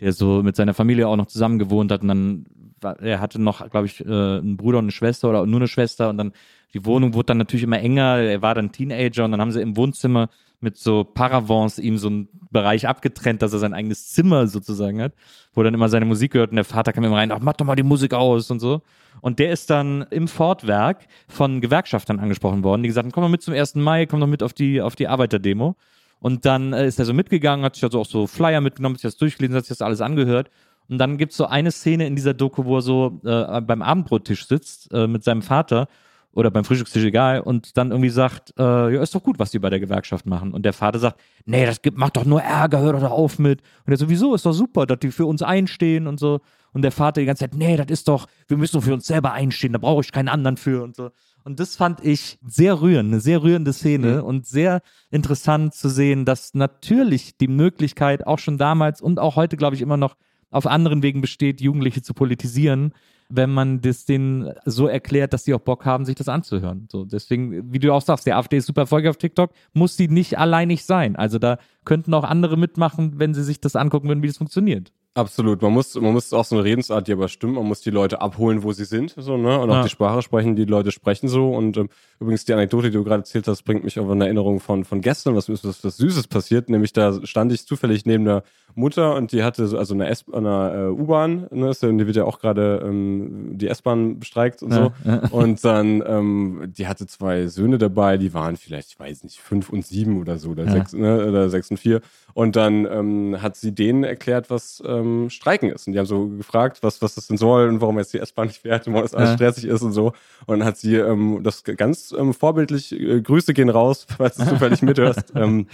der so mit seiner Familie auch noch zusammen gewohnt hat und dann er hatte noch, glaube ich, äh, einen Bruder und eine Schwester oder nur eine Schwester und dann die Wohnung wurde dann natürlich immer enger. Er war dann Teenager und dann haben sie im Wohnzimmer mit so Paravents ihm so einen Bereich abgetrennt, dass er sein eigenes Zimmer sozusagen hat, wo dann immer seine Musik hört und der Vater kam immer rein, ach, mach doch mal die Musik aus und so. Und der ist dann im Fortwerk von Gewerkschaftern angesprochen worden, die gesagt haben, komm mal mit zum 1. Mai, komm doch mit auf die, auf die Arbeiterdemo. Und dann äh, ist er so mitgegangen, hat sich also auch so Flyer mitgenommen, hat sich das durchgelesen, hat sich das alles angehört. Und dann gibt's so eine Szene in dieser Doku, wo er so äh, beim Abendbrottisch sitzt äh, mit seinem Vater oder beim Frühstückstisch egal und dann irgendwie sagt, äh, ja, ist doch gut, was die bei der Gewerkschaft machen. Und der Vater sagt, nee, das gibt, macht doch nur Ärger, hör doch auf mit. Und er sowieso ist doch super, dass die für uns einstehen und so. Und der Vater die ganze Zeit, nee, das ist doch, wir müssen für uns selber einstehen, da brauche ich keinen anderen für und so. Und das fand ich sehr rührend, eine sehr rührende Szene und sehr interessant zu sehen, dass natürlich die Möglichkeit auch schon damals und auch heute, glaube ich, immer noch auf anderen Wegen besteht, Jugendliche zu politisieren, wenn man das denen so erklärt, dass sie auch Bock haben, sich das anzuhören. So, deswegen, wie du auch sagst, der AfD ist super erfolgreich auf TikTok, muss sie nicht alleinig sein. Also da könnten auch andere mitmachen, wenn sie sich das angucken würden, wie das funktioniert. Absolut. Man muss, man muss auch so eine Redensart, die aber stimmt. Man muss die Leute abholen, wo sie sind, so, ne? Und auch Ja. die Sprache sprechen, die Leute sprechen so. Und ähm, übrigens die Anekdote, die du gerade erzählt hast, bringt mich auf eine Erinnerung von, von gestern, was, was, was Süßes passiert. Nämlich da stand ich zufällig neben der Mutter und die hatte so, also eine, S einer äh, U-Bahn, ne? Die wird ja auch gerade ähm, die S-Bahn bestreikt und so. Ja. [laughs] Und dann, ähm, die hatte zwei Söhne dabei, die waren vielleicht, ich weiß nicht, fünf und sieben oder so, oder, Ja. sechs, ne? oder sechs und vier. Und dann ähm, hat sie denen erklärt, was ähm, Streiken ist. Und die haben so gefragt, was, was das denn soll und warum jetzt die S-Bahn nicht fährt und warum das alles Ja. stressig ist und so. Und dann hat sie ähm, das ganz ähm, vorbildlich, äh, Grüße gehen raus, [laughs] falls du zufällig mithörst, [laughs] ähm,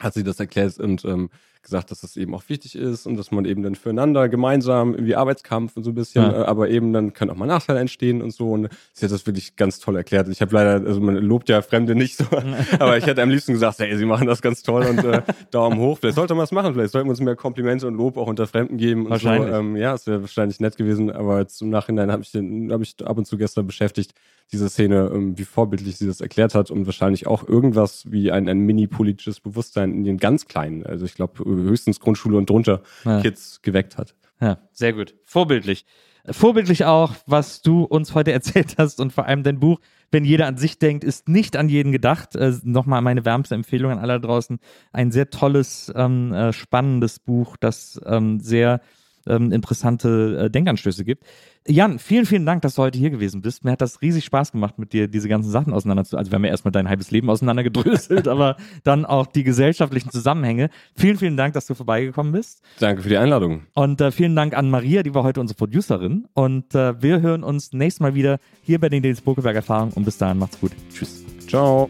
hat sie das erklärt und ähm, gesagt, dass das eben auch wichtig ist und dass man eben dann füreinander gemeinsam irgendwie Arbeitskampf und so ein bisschen, Ja. äh, aber eben dann können auch mal Nachteile entstehen und so. Und sie hat das wirklich ganz toll erklärt. Ich habe leider, also man lobt ja Fremde nicht so, [laughs] aber ich hätte am liebsten gesagt, hey, sie machen das ganz toll und äh, [laughs] Daumen hoch. Vielleicht sollte man es machen, vielleicht sollten wir uns mehr Komplimente und Lob auch unter Fremden geben. Und so. Wahrscheinlich. Ähm, ja, es wäre wahrscheinlich nett gewesen, aber jetzt im Nachhinein habe ich, den- hab ich ab und zu gestern beschäftigt, diese Szene, ähm, wie vorbildlich sie das erklärt hat und wahrscheinlich auch irgendwas wie ein, ein mini-politisches Bewusstsein in den ganz Kleinen, also ich glaube höchstens Grundschule und drunter, Ja. Kids geweckt hat. Ja, sehr gut. Vorbildlich. Vorbildlich auch, was du uns heute [laughs] erzählt hast und vor allem dein Buch, wenn jeder an sich denkt, ist nicht an jeden gedacht. Äh, Nochmal meine wärmste Empfehlung an alle draußen. Ein sehr tolles, ähm, äh, spannendes Buch, das ähm, sehr ähm, interessante äh, Denkanstöße gibt. Jan, vielen, vielen Dank, dass du heute hier gewesen bist. Mir hat das riesig Spaß gemacht, mit dir diese ganzen Sachen auseinander zu. Also wir haben ja erstmal dein halbes Leben auseinandergedröselt, [laughs] aber dann auch die gesellschaftlichen Zusammenhänge. Vielen, vielen Dank, dass du vorbeigekommen bist. Danke für die Einladung. Und äh, vielen Dank an Maria, die war heute unsere Producerin. Und äh, wir hören uns nächstes Mal wieder hier bei den Denis Bokeberg Erfahrungen. Und bis dahin, macht's gut. Tschüss. Ciao.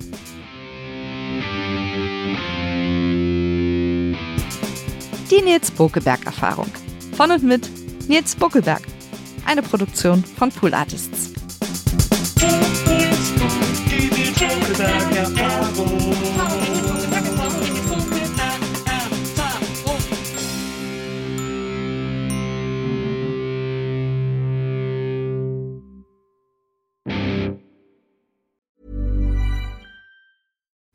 Die Nils Bokeberg Erfahrung. Von und mit Nils Bokeberg. Eine Produktion von Pool Artists.